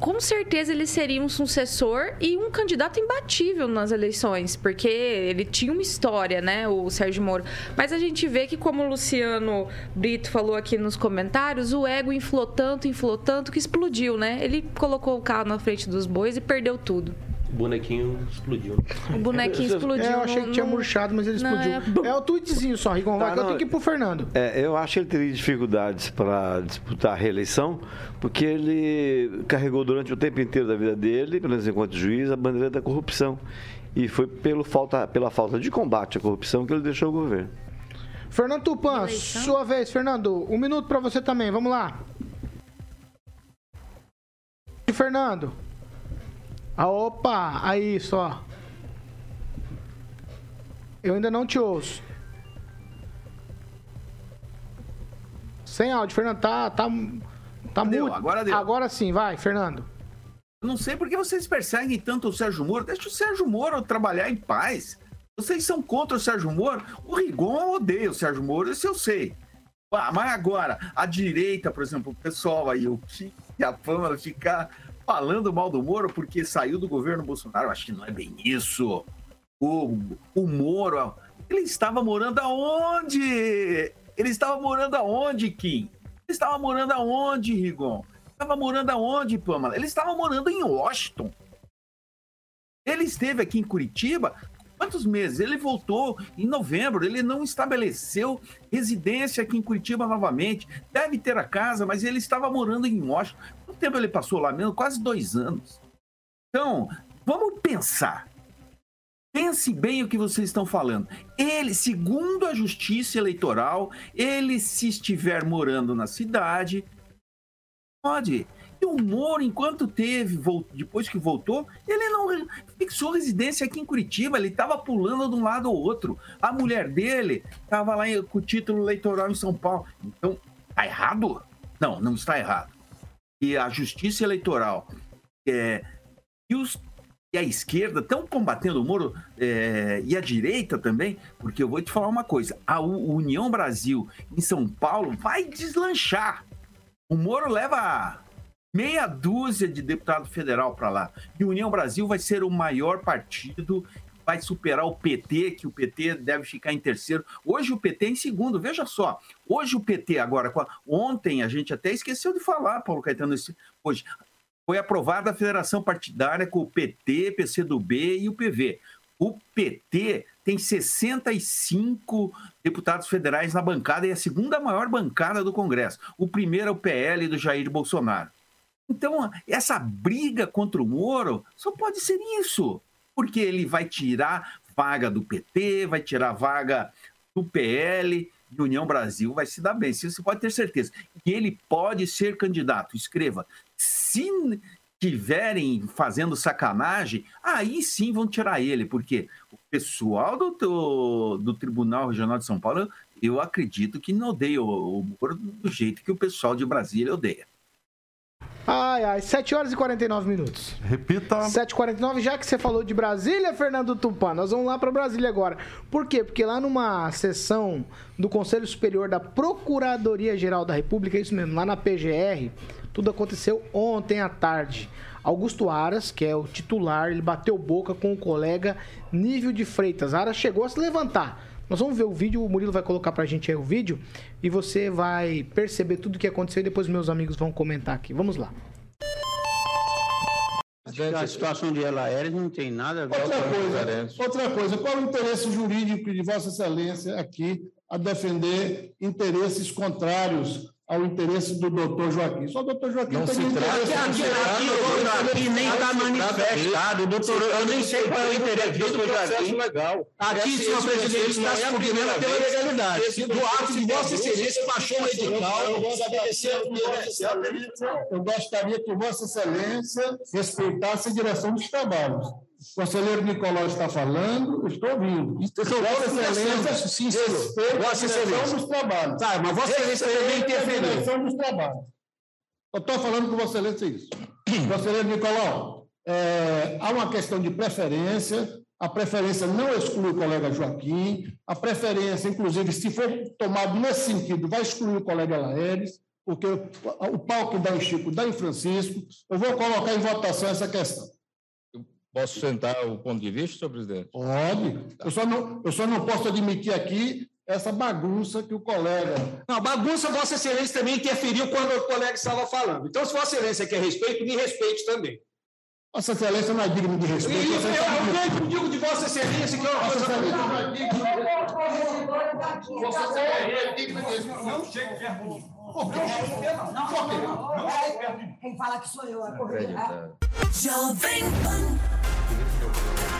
com certeza ele seria um sucessor e um candidato imbatível nas eleições, porque ele tinha uma história, né, o Sérgio Moro. Mas a gente vê que, como o Luciano Brito falou aqui nos comentários, o ego inflou tanto, inflou tanto que explodiu, né? Ele colocou o carro na frente dos bois e perdeu tudo. O bonequinho explodiu. O bonequinho explodiu. É, eu achei que tinha murchado, mas ele Não, explodiu. é- É, o tweetzinho só, Rigon. Vai Tá, que eu tenho que ir pro Fernando. É, eu acho que ele teria dificuldades para disputar a reeleição, porque ele carregou durante o tempo inteiro da vida dele, pelo menos enquanto juiz, a bandeira da corrupção. E foi pelo falta, pela falta de combate à corrupção que ele deixou o governo. Fernando Tupan, Eleição? sua vez, Fernando. Um minuto pra você também, vamos lá. E Fernando. Ah, opa, aí só. Eu ainda não te ouço. Sem áudio, Fernando, tá, tá, tá mudo. agora deu. Agora sim, vai, Fernando. Não sei por que vocês perseguem tanto o Sérgio Moro. Deixa o Sérgio Moro trabalhar em paz. Vocês são contra o Sérgio Moro. O Rigon odeia o Sérgio Moro, isso eu sei. Ah, mas agora, a direita, por exemplo, o pessoal aí, o que a Pâmela ficar falando mal do Moro porque saiu do governo Bolsonaro, acho que não é bem isso. O, o Moro, ele estava morando aonde? Ele estava morando aonde, Kim? Ele estava morando aonde, Rigon? Estava morando aonde, Pâmela? Ele estava morando em Washington. Ele esteve aqui em Curitiba quantos meses? Ele voltou em novembro. Ele não estabeleceu residência aqui em Curitiba novamente. Deve ter a casa, mas ele estava morando em Washington. Quanto tempo ele passou lá mesmo? Quase dois anos. Então, vamos pensar. Pense bem o que vocês estão falando. Ele, segundo a Justiça Eleitoral, ele, se estiver morando na cidade, pode. E o Moro, enquanto teve, depois que voltou, ele não fixou residência aqui em Curitiba, ele estava pulando de um lado ao outro. A mulher dele estava lá com o título eleitoral em São Paulo. Então, tá errado? Não, não está errado. E a Justiça Eleitoral é, e, os, e a esquerda estão combatendo o Moro é, e a direita também, porque eu vou te falar uma coisa: a União Brasil em São Paulo vai deslanchar. O Moro leva meia dúzia de deputado federal para lá. E União Brasil vai ser o maior partido, vai superar o PT, que o PT deve ficar em terceiro. Hoje o PT é em segundo, veja só. Hoje o PT, agora, ontem a gente até esqueceu de falar, Paulo Caetano, hoje. Foi aprovada a federação partidária com o PT, PCdoB e o PV. O PT tem 65 deputados federais na bancada e é a segunda maior bancada do Congresso. O primeiro é o PL do Jair Bolsonaro. Então, essa briga contra o Moro só pode ser isso, porque ele vai tirar vaga do PT, vai tirar vaga do PL, e União Brasil vai se dar bem. Você pode ter certeza. E ele pode ser candidato. Escreva. Se estiverem fazendo sacanagem, aí sim vão tirar ele, porque o pessoal do, do, do Tribunal Regional de São Paulo, eu acredito que não odeia o Moro do jeito que o pessoal de Brasília odeia. Ai, ai, 7 horas e 49 minutos. Repita. 7h49, já que você falou de Brasília, Fernando Tupan, nós vamos lá para Brasília agora. Por quê? Porque lá numa sessão do Conselho Superior da Procuradoria-Geral da República, é isso mesmo, lá na PGR, tudo aconteceu ontem à tarde. Augusto Aras, que é o titular, ele bateu boca com o colega Nível de Freitas. Aras chegou a se levantar. Nós vamos ver o vídeo, o Murilo vai colocar pra gente aí o vídeo e você vai perceber tudo o que aconteceu e depois meus amigos vão comentar aqui. Vamos lá. A situação de Elaeres não tem nada a ver outra com coisa, Outra coisa, qual o interesse jurídico de Vossa Excelência aqui a defender interesses contrários ao interesse do doutor Joaquim. Só o doutor Joaquim não tem se trata, interesse. Aqui, aqui, aqui, aqui nem está manifestado. Doutor, eu nem sei qual é o interesse do doutor Joaquim. Legal. Aqui, senhor presidente, está se combinando pela legalidade. Do ato de Vossa Excelência baixou o edital. Eu gostaria que Vossa Excelência respeitasse a direção dos trabalhos. O conselheiro Nicolau está falando, estou ouvindo. Vossa Excelência, sim, senhor. Vossa Excelência. dos trabalhos. Tá, mas Vossa Excelência também interferiu. dos trabalhos. Eu estou falando com Vossa Excelência isso. Conselheiro Nicolau, é, há uma questão de preferência, a preferência não exclui o colega Joaquim, a preferência, inclusive, se for tomado nesse sentido, vai excluir o colega Laeres, porque o, o pau que dá em Chico dá em Francisco. Eu vou colocar em votação essa questão. Posso sentar o ponto de vista, senhor presidente? Pode. Eu só não, eu só não posso admitir aqui essa bagunça que o colega. Não, bagunça, Vossa Excelência também interferiu quando o colega estava falando. Então, se Vossa Excelência quer respeito, me respeite também. Vossa Excelência não é digno de respeito. E, eu, eu, eu digo de Vossa Excelência que é uma Vossa coisa. Excelência não é digno de respeito. Vossa Excelência é digno de respeito. Não chegue perto de mim. Por quê? Não, Por quê? Quem fala que sou eu, a corrida. Jovem Pan.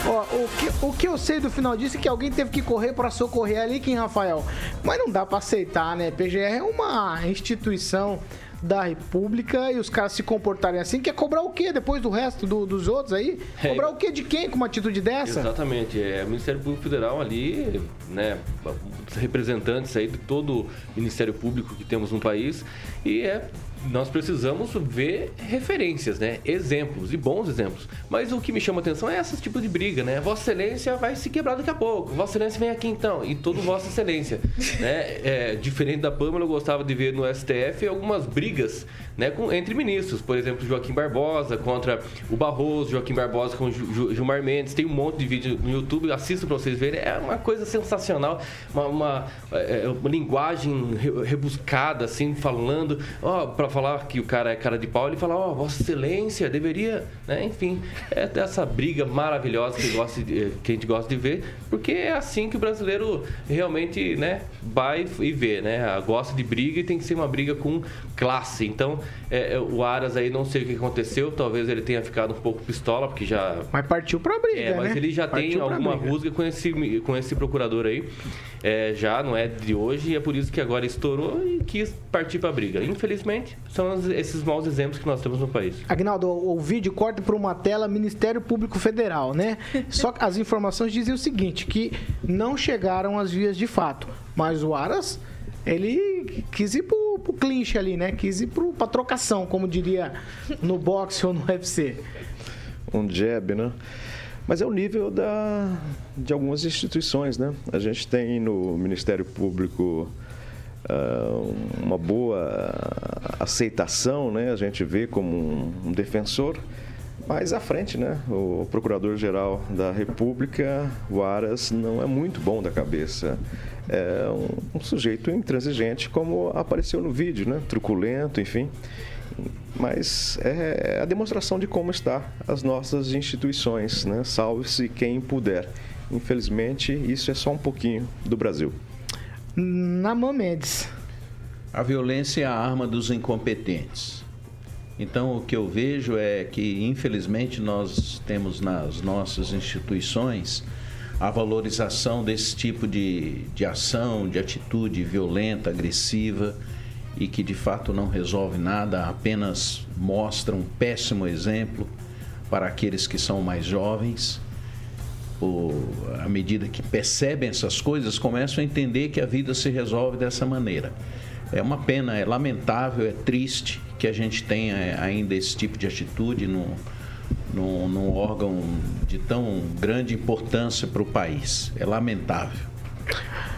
Ó, o que, o que eu sei do final disso é que alguém teve que correr para socorrer ali, quem, Rafael? Mas não dá para aceitar, né? PGR é uma instituição da República e os caras se comportarem assim, quer cobrar o quê depois do resto do- dos outros aí? É. Cobrar o quê de quem com uma atitude dessa? Exatamente, é o Ministério Público Federal ali, né, representantes aí de todo o Ministério Público que temos no país e é nós precisamos ver referências, né? Exemplos e bons exemplos. Mas o que me chama a atenção é esse tipo de briga, né? Vossa Excelência vai se quebrar daqui a pouco. Vossa Excelência vem aqui então. E todo Vossa Excelência. né? É, diferente da Pâmela, eu gostava de ver no STF algumas brigas né, com, entre ministros. Por exemplo, Joaquim Barbosa contra o Barroso, Joaquim Barbosa com Ju- Ju- Gilmar Mendes. Tem um monte de vídeo no YouTube, assista para vocês verem. É uma coisa sensacional. Uma, uma, é, uma linguagem re- rebuscada, assim, falando. Ó, para falar que o cara é cara de pau, ele fala, ó, Vossa Excelência, deveria. Né? Enfim, é dessa briga maravilhosa que, gosta de- que a gente gosta de ver, porque é assim que o brasileiro realmente né, vai e vê, né? Gosta de briga e tem que ser uma briga com classe. Então, é, é, o Aras aí, não sei o que aconteceu, talvez ele tenha ficado um pouco pistola, porque já Mas partiu pra briga, é, mas né? ele já tem Partiu pra alguma briga. rusga com esse, com esse procurador aí. É, já não é de hoje e é por isso que agora estourou e quis partir pra briga. Infelizmente, são os- esses maus exemplos que nós temos no país. Agnaldo, o, o vídeo corta para uma tela Ministério Público Federal, né? Só que as informações dizem o seguinte, que não chegaram às vias de fato. Mas o Aras, ele quis ir pro, pro clinch ali, né? Quis ir pro, pra trocação, como diria no boxe ou no UFC. um jab, né? Mas é o nível da, de algumas instituições, né? A gente tem no Ministério Público uma boa aceitação, né? A gente vê como um, defensor. Mais à frente, né? O Procurador-Geral da República, o Aras, não é muito bom da cabeça. É um, um sujeito intransigente, como apareceu no vídeo, né? Truculento, enfim. Mas é a demonstração de como está as nossas instituições, né? Salve-se quem puder. Infelizmente, isso é só um pouquinho do Brasil. Namã Mendes. A violência é a arma dos incompetentes. Então, o que eu vejo é que, infelizmente, nós temos nas nossas instituições a valorização desse tipo de, de ação, de atitude violenta, agressiva e que de fato não resolve nada, apenas mostra um péssimo exemplo para aqueles que são mais jovens. Ou, à medida que percebem essas coisas, começam a entender que a vida se resolve dessa maneira. É uma pena, é lamentável, é triste que a gente tenha ainda esse tipo de atitude num, num, num órgão de tão grande importância para o país. É lamentável.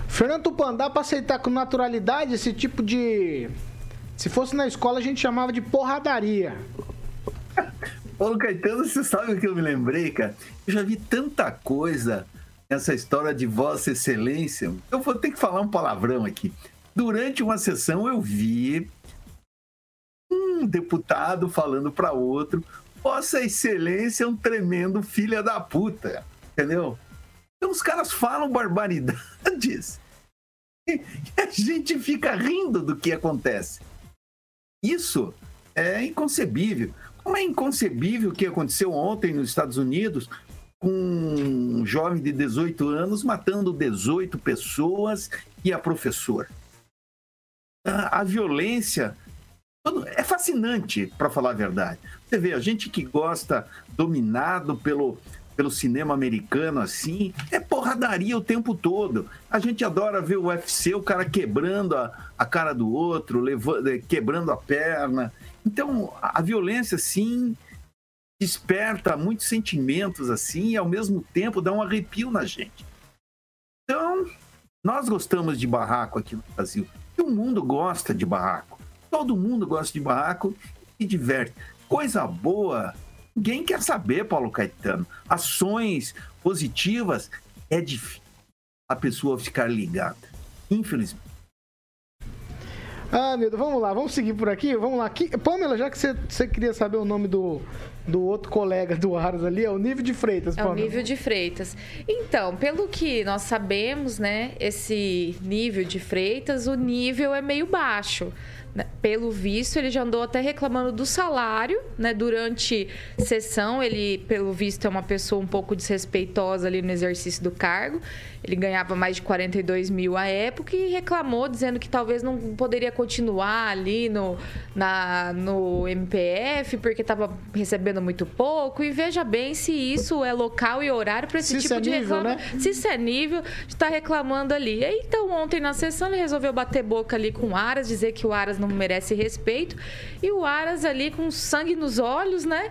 Fernando Tupan, dá pra aceitar com naturalidade esse tipo de. Se fosse na escola, a gente chamava de porradaria. Paulo Caetano, você sabe o que eu me lembrei, cara? Eu já vi tanta coisa nessa história de Vossa Excelência. Eu vou ter que falar um palavrão aqui. Durante uma sessão, eu vi um deputado falando para outro: Vossa Excelência é um tremendo filha da puta. Entendeu? Então os caras falam barbaridades e a gente fica rindo do que acontece. Isso é inconcebível. Como é inconcebível o que aconteceu ontem nos Estados Unidos com um jovem de 18 anos matando 18 pessoas e a professora. A, a violência é fascinante, para falar a verdade. Você vê, a gente que gosta, dominado pelo, pelo cinema americano assim, é porradaria o tempo todo. A gente adora ver o UFC, o cara quebrando a, a cara do outro, levando, eh, quebrando a perna. Então, a, violência, sim, desperta muitos sentimentos assim e ao mesmo tempo dá um arrepio na gente. Então, nós gostamos de barraco aqui no Brasil. E o mundo gosta de barraco. Todo mundo gosta de barraco e diverte. Coisa boa Ninguém quer saber, Paulo Caetano. Ações positivas é difícil a pessoa ficar ligada. Infelizmente. Ah, meu Deus, vamos lá, vamos seguir por aqui, vamos lá. Aqui, Pamela, já que você, você queria saber o nome do, do outro colega do Aras ali, é o Nível de Freitas, É Pamela. o nível de Freitas. Então, pelo que nós sabemos, né, esse nível de Freitas, o nível é meio baixo. Né? Pelo visto, ele já andou até reclamando do salário, né? Durante sessão, ele, pelo visto, é uma pessoa um pouco desrespeitosa ali no exercício do cargo. Ele ganhava mais de 42 mil à época e reclamou, dizendo que talvez não poderia continuar ali no, na, no MPF, porque estava recebendo muito pouco. E veja bem se isso é local e horário para esse Se tipo é de nível, reclama. né? Se isso é nível, está reclamando ali. E Então, ontem na sessão, ele resolveu bater boca ali com o Aras, dizer que o Aras não merece respeito. E o Aras ali com sangue nos olhos, né?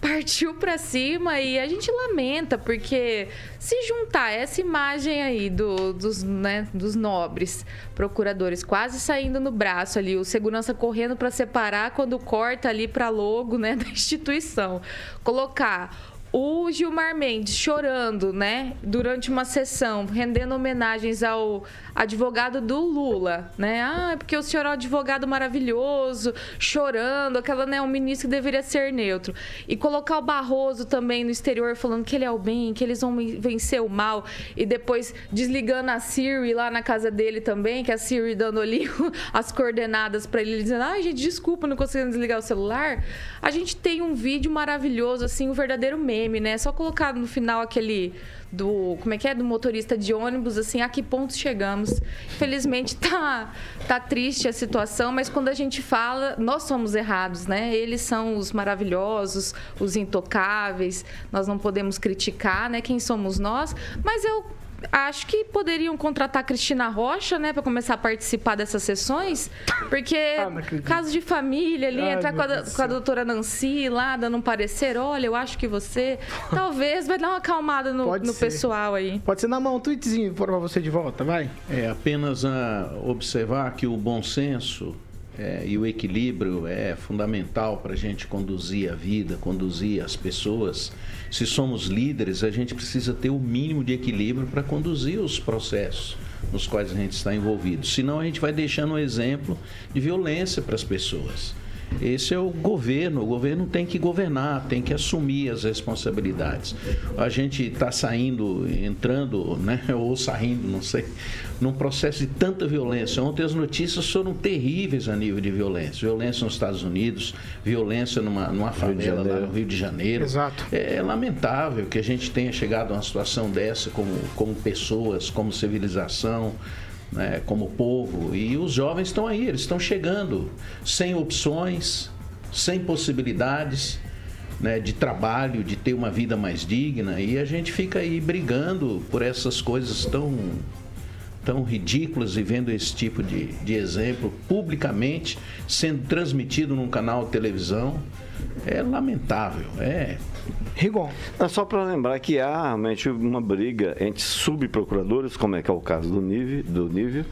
Partiu pra cima e a gente lamenta, porque se juntar essa imagem aí do- dos, né, dos nobres procuradores quase saindo no braço ali, o segurança correndo pra separar quando corta ali pra logo né, da instituição, colocar o Gilmar Mendes chorando, né, durante uma sessão, rendendo homenagens ao advogado do Lula, né? Ah, porque o senhor é um advogado maravilhoso, chorando, aquela, né, um ministro que deveria ser neutro. E colocar o Barroso também no exterior falando que ele é o bem, que eles vão vencer o mal, e depois desligando a Siri lá na casa dele também, que a Siri dando ali as coordenadas para ele, dizendo: "Ai, gente, desculpa, não conseguindo desligar o celular". A gente tem um vídeo maravilhoso assim, um verdadeiro meme, né? Só colocar no final aquele do, como é que é, do motorista de ônibus, assim, a que ponto chegamos. Infelizmente tá tá triste a situação, mas quando a gente fala, nós somos errados, né? Eles são os maravilhosos, os intocáveis. Nós não podemos criticar, né, quem somos nós, mas eu Acho que poderiam contratar a Cristina Rocha, né, para começar a participar dessas sessões, porque caso de família ali, Ai, entrar com a, Deus com a doutora Nancy lá, dando um parecer, olha, eu acho que você talvez vai dar uma acalmada no, no pessoal aí. Pode ser na mão, um tweetzinho pra você de volta, vai. É apenas a observar que o bom senso é, e o equilíbrio é fundamental para a gente conduzir a vida, conduzir as pessoas. Se somos líderes, a gente precisa ter o mínimo de equilíbrio para conduzir os processos nos quais a gente está envolvido. Senão a gente vai deixando um exemplo de violência para as pessoas. Esse é o governo. O governo tem que governar, tem que assumir as responsabilidades. A gente está saindo, entrando, né, ou saindo, não sei, num processo de tanta violência. Ontem as notícias foram terríveis a nível de violência. Violência nos Estados Unidos, violência numa, numa favela lá no Rio de Janeiro. Exato. É lamentável que a gente tenha chegado a uma situação dessa como, como pessoas, como civilização né, como povo. E os jovens estão aí, eles estão chegando sem opções, sem possibilidades né, de trabalho, de ter uma vida mais digna. E a gente fica aí brigando por essas coisas tão, tão ridículas e vendo esse tipo de, de exemplo publicamente sendo transmitido num canal de televisão. É lamentável, é Rigon. Só para lembrar que há realmente uma briga entre subprocuradores, como é que é o caso do Nível, do nível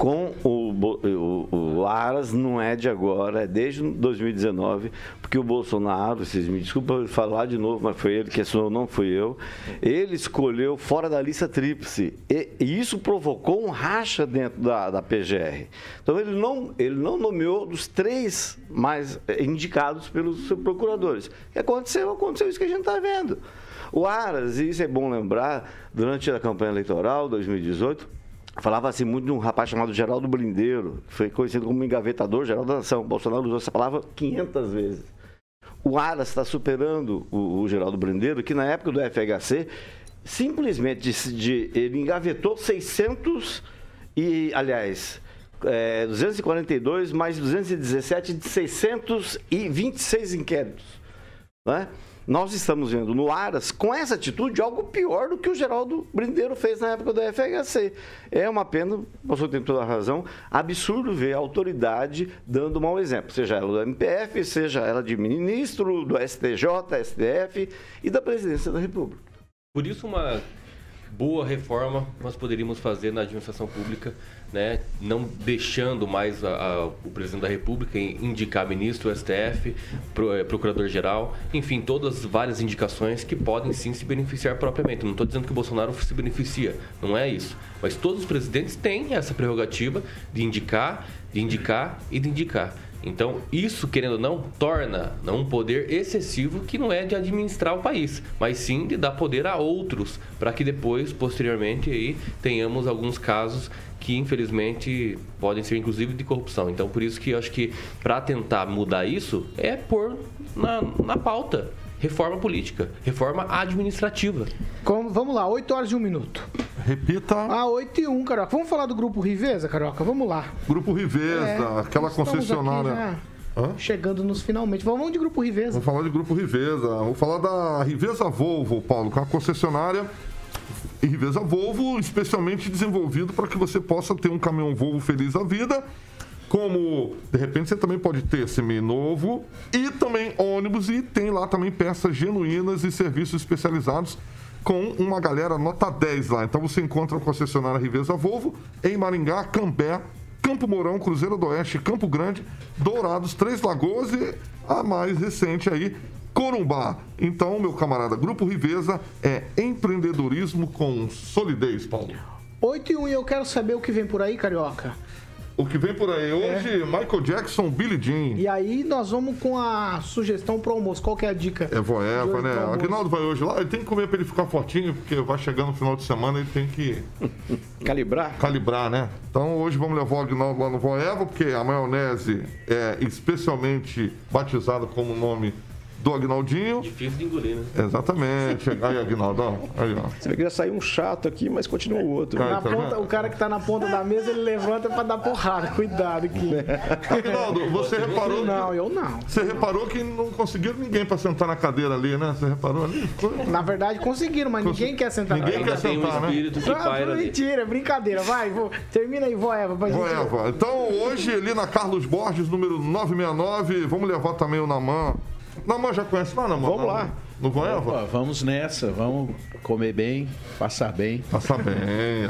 com o, o, o, Aras não é de agora, é desde 2019, porque o Bolsonaro, vocês me desculpem falar de novo, mas foi ele que assinou, não fui eu, ele escolheu fora da lista tríplice. E, e isso provocou um racha dentro da, da PGR. Então ele não, ele não nomeou dos três mais indicados pelos procuradores. O que aconteceu? Aconteceu isso que a gente está vendo. O Aras, e isso é bom lembrar, durante a campanha eleitoral 2018, Falava-se muito de um rapaz chamado Geraldo Brindeiro, que foi conhecido como engavetador geral da nação. Bolsonaro usou essa palavra 500 vezes. O Aras está superando o, o, Geraldo Brindeiro, que na época do FHC, simplesmente de, de, ele engavetou 600 e, aliás, é, 242 mais 217 de 626 inquéritos. Né? Nós estamos vendo no Aras, com essa atitude, algo pior do que o Geraldo Brindeiro fez na época do FHC. É uma pena, o senhor tem toda a razão, absurdo ver a autoridade dando mau exemplo, seja ela do MPF, seja ela de ministro, do STJ, STF e da presidência da República. Por isso, uma boa reforma nós poderíamos fazer na administração pública né, não deixando mais a, a, o presidente da República indicar ministro, STF, pro, é, procurador-geral, enfim, todas várias indicações que podem sim se beneficiar propriamente. Não estou dizendo que o Bolsonaro se beneficia, não é isso. Mas todos os presidentes têm essa prerrogativa de indicar, de indicar e de indicar. Então, isso, querendo ou não, torna um poder excessivo que não é de administrar o país, mas sim de dar poder a outros, para que depois, posteriormente, aí, tenhamos alguns casos que infelizmente podem ser inclusive de corrupção. Então por isso que eu acho que para tentar mudar isso é pôr na, na pauta reforma política, reforma administrativa. Como, vamos lá, 8 horas e 1 minuto. Repita. Ah, 8 e 1, Carioca. Vamos falar do Grupo Riveza, Carioca? Vamos lá. Grupo Riveza, é, aquela concessionária. Chegando nos finalmente. Vamos de Grupo Riveza. Vamos falar de Grupo Riveza. Vou falar da Riveza Volvo, Paulo, que é uma concessionária e Riveza Volvo, especialmente desenvolvido para que você possa ter um caminhão Volvo feliz à vida. Como, de repente, você também pode ter semi-novo e também ônibus e tem lá também peças genuínas e serviços especializados com uma galera nota 10 lá. Então você encontra a concessionária Riveza Volvo em Maringá, Cambé, Campo Mourão, Cruzeiro do Oeste, Campo Grande, Dourados, Três Lagoas e a mais recente aí, Corumbá. Então, meu camarada, Grupo Riveza é empreendedorismo com solidez, Paulo. 8 e 1 e eu quero saber o que vem por aí, Carioca. O que vem por aí hoje, é. Michael Jackson, Billy Jean. E aí nós vamos com a sugestão pro almoço. Qual que é a dica? É voeva, né? O Aguinaldo vai hoje lá, ele tem que comer para ele ficar fortinho, porque vai chegando no final de semana, ele tem que... Calibrar? Calibrar, né? Então hoje vamos levar o Aguinaldo lá no Voeva, porque a maionese é especialmente batizada como nome do Agnaldinho. Difícil de engolir, né? Exatamente. Aí, Agnaldo, Aí, ó. Você queria sair um chato aqui, mas continua o outro. Cara, tá ponta, o cara que tá na ponta da mesa, ele levanta pra dar porrada. Cuidado aqui. Agnaldo, você reparou. Não, eu não. Você reparou que não conseguiram ninguém pra sentar na cadeira ali, né? Você reparou ali? Na verdade, conseguiram, mas ninguém quer sentar ninguém na cadeira. Ninguém quer sentar, um espírito né? Que paira mentira, brincadeira. Vai, vou, termina aí, vó Eva. Vó Eva. Então, hoje, ali na Carlos Borges, número 969, vamos levar também o Naman. Naman já conhece lá, Naman? Vamos lá. No Voeva? Opa, vamos nessa, vamos comer bem, passar bem. Passar bem,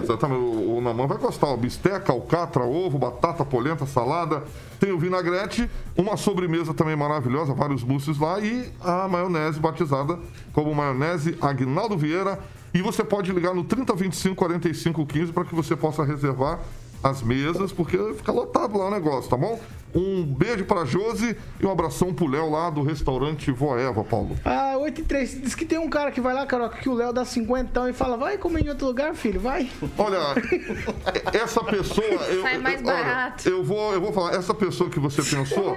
exatamente. O, o Namã vai gostar. ó. Bisteca, alcatra, ovo, batata, polenta, salada. Tem o vinagrete, uma sobremesa também maravilhosa, vários mousses lá e a maionese batizada como maionese Agnaldo Vieira. E você pode ligar no 3025 45 15 para que você possa reservar as mesas, porque fica lotado lá o negócio, tá bom? Um beijo para Josi e um abração pro Léo lá do restaurante Voeva, Paulo. Ah, 8 e 3. Diz que tem um cara que vai lá, Caroca, que o Léo dá 50 e fala, vai comer em outro lugar, filho, vai. Olha, essa pessoa. Eu, Sai mais eu- olha, barato. eu vou, eu vou falar, essa pessoa que você pensou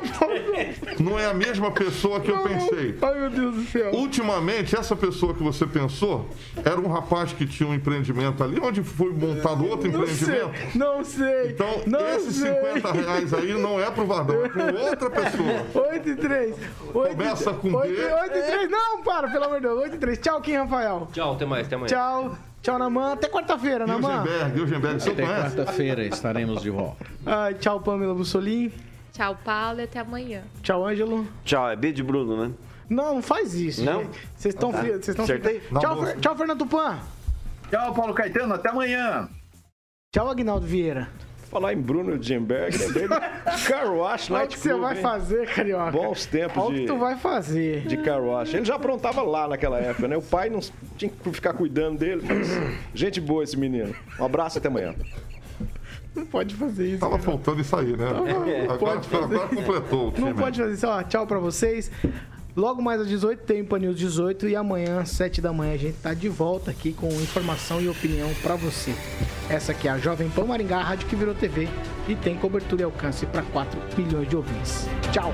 não é a mesma pessoa que eu pensei. Ai, meu Deus do céu. Ultimamente, essa pessoa que você pensou era um rapaz que tinha um empreendimento ali, onde foi montado outro Não sei, empreendimento. não sei. Então, não esses sei. 50 reais aí não é pro É com outra pessoa. 8 e 3. 8 Começa com 8, B. 8 e 3. Não, para, pelo amor de Deus. 8 e 3. Tchau, Kim Rafael. Tchau, até mais, até amanhã. Tchau. Tchau, Namã. Até quarta-feira, Namã. Gilgenberg, Gilgenberg, você Até conhece? quarta-feira estaremos de volta. Ai, tchau, Pamela Bussolim. Tchau, Paulo, e até amanhã. Tchau, Ângelo. Tchau, é B de Bruno, né? Não, não faz isso. Não? gente. Vocês estão Tá. frios. Vocês estão Acertei? frios. Tchau, Fer- tchau, Fernando Tupan. Tchau, Paulo Caetano. Até amanhã. Tchau, Agnaldo Vieira. Falar em Bruno Gimberg, lembrei do Car Wash Olha o Night que você vai hein? fazer, Carioca. Bons tempos Olha o de... que tu vai fazer. de car wash. Ele já aprontava lá naquela época, né? O pai não tinha que ficar cuidando dele, mas gente boa esse menino. Um abraço e até amanhã. Não pode fazer isso. Tava faltando isso aí, né? Não Agora, pode fazer agora completou o time. Não pode fazer isso. Ó, tchau pra vocês. Logo mais às 18 tem Pan News 18 e amanhã, às 7 da manhã, a gente tá de volta aqui com informação e opinião pra você. Essa aqui é a Jovem Pan Maringá, a rádio que virou TV e tem cobertura e alcance para 4 milhões de ouvintes. Tchau!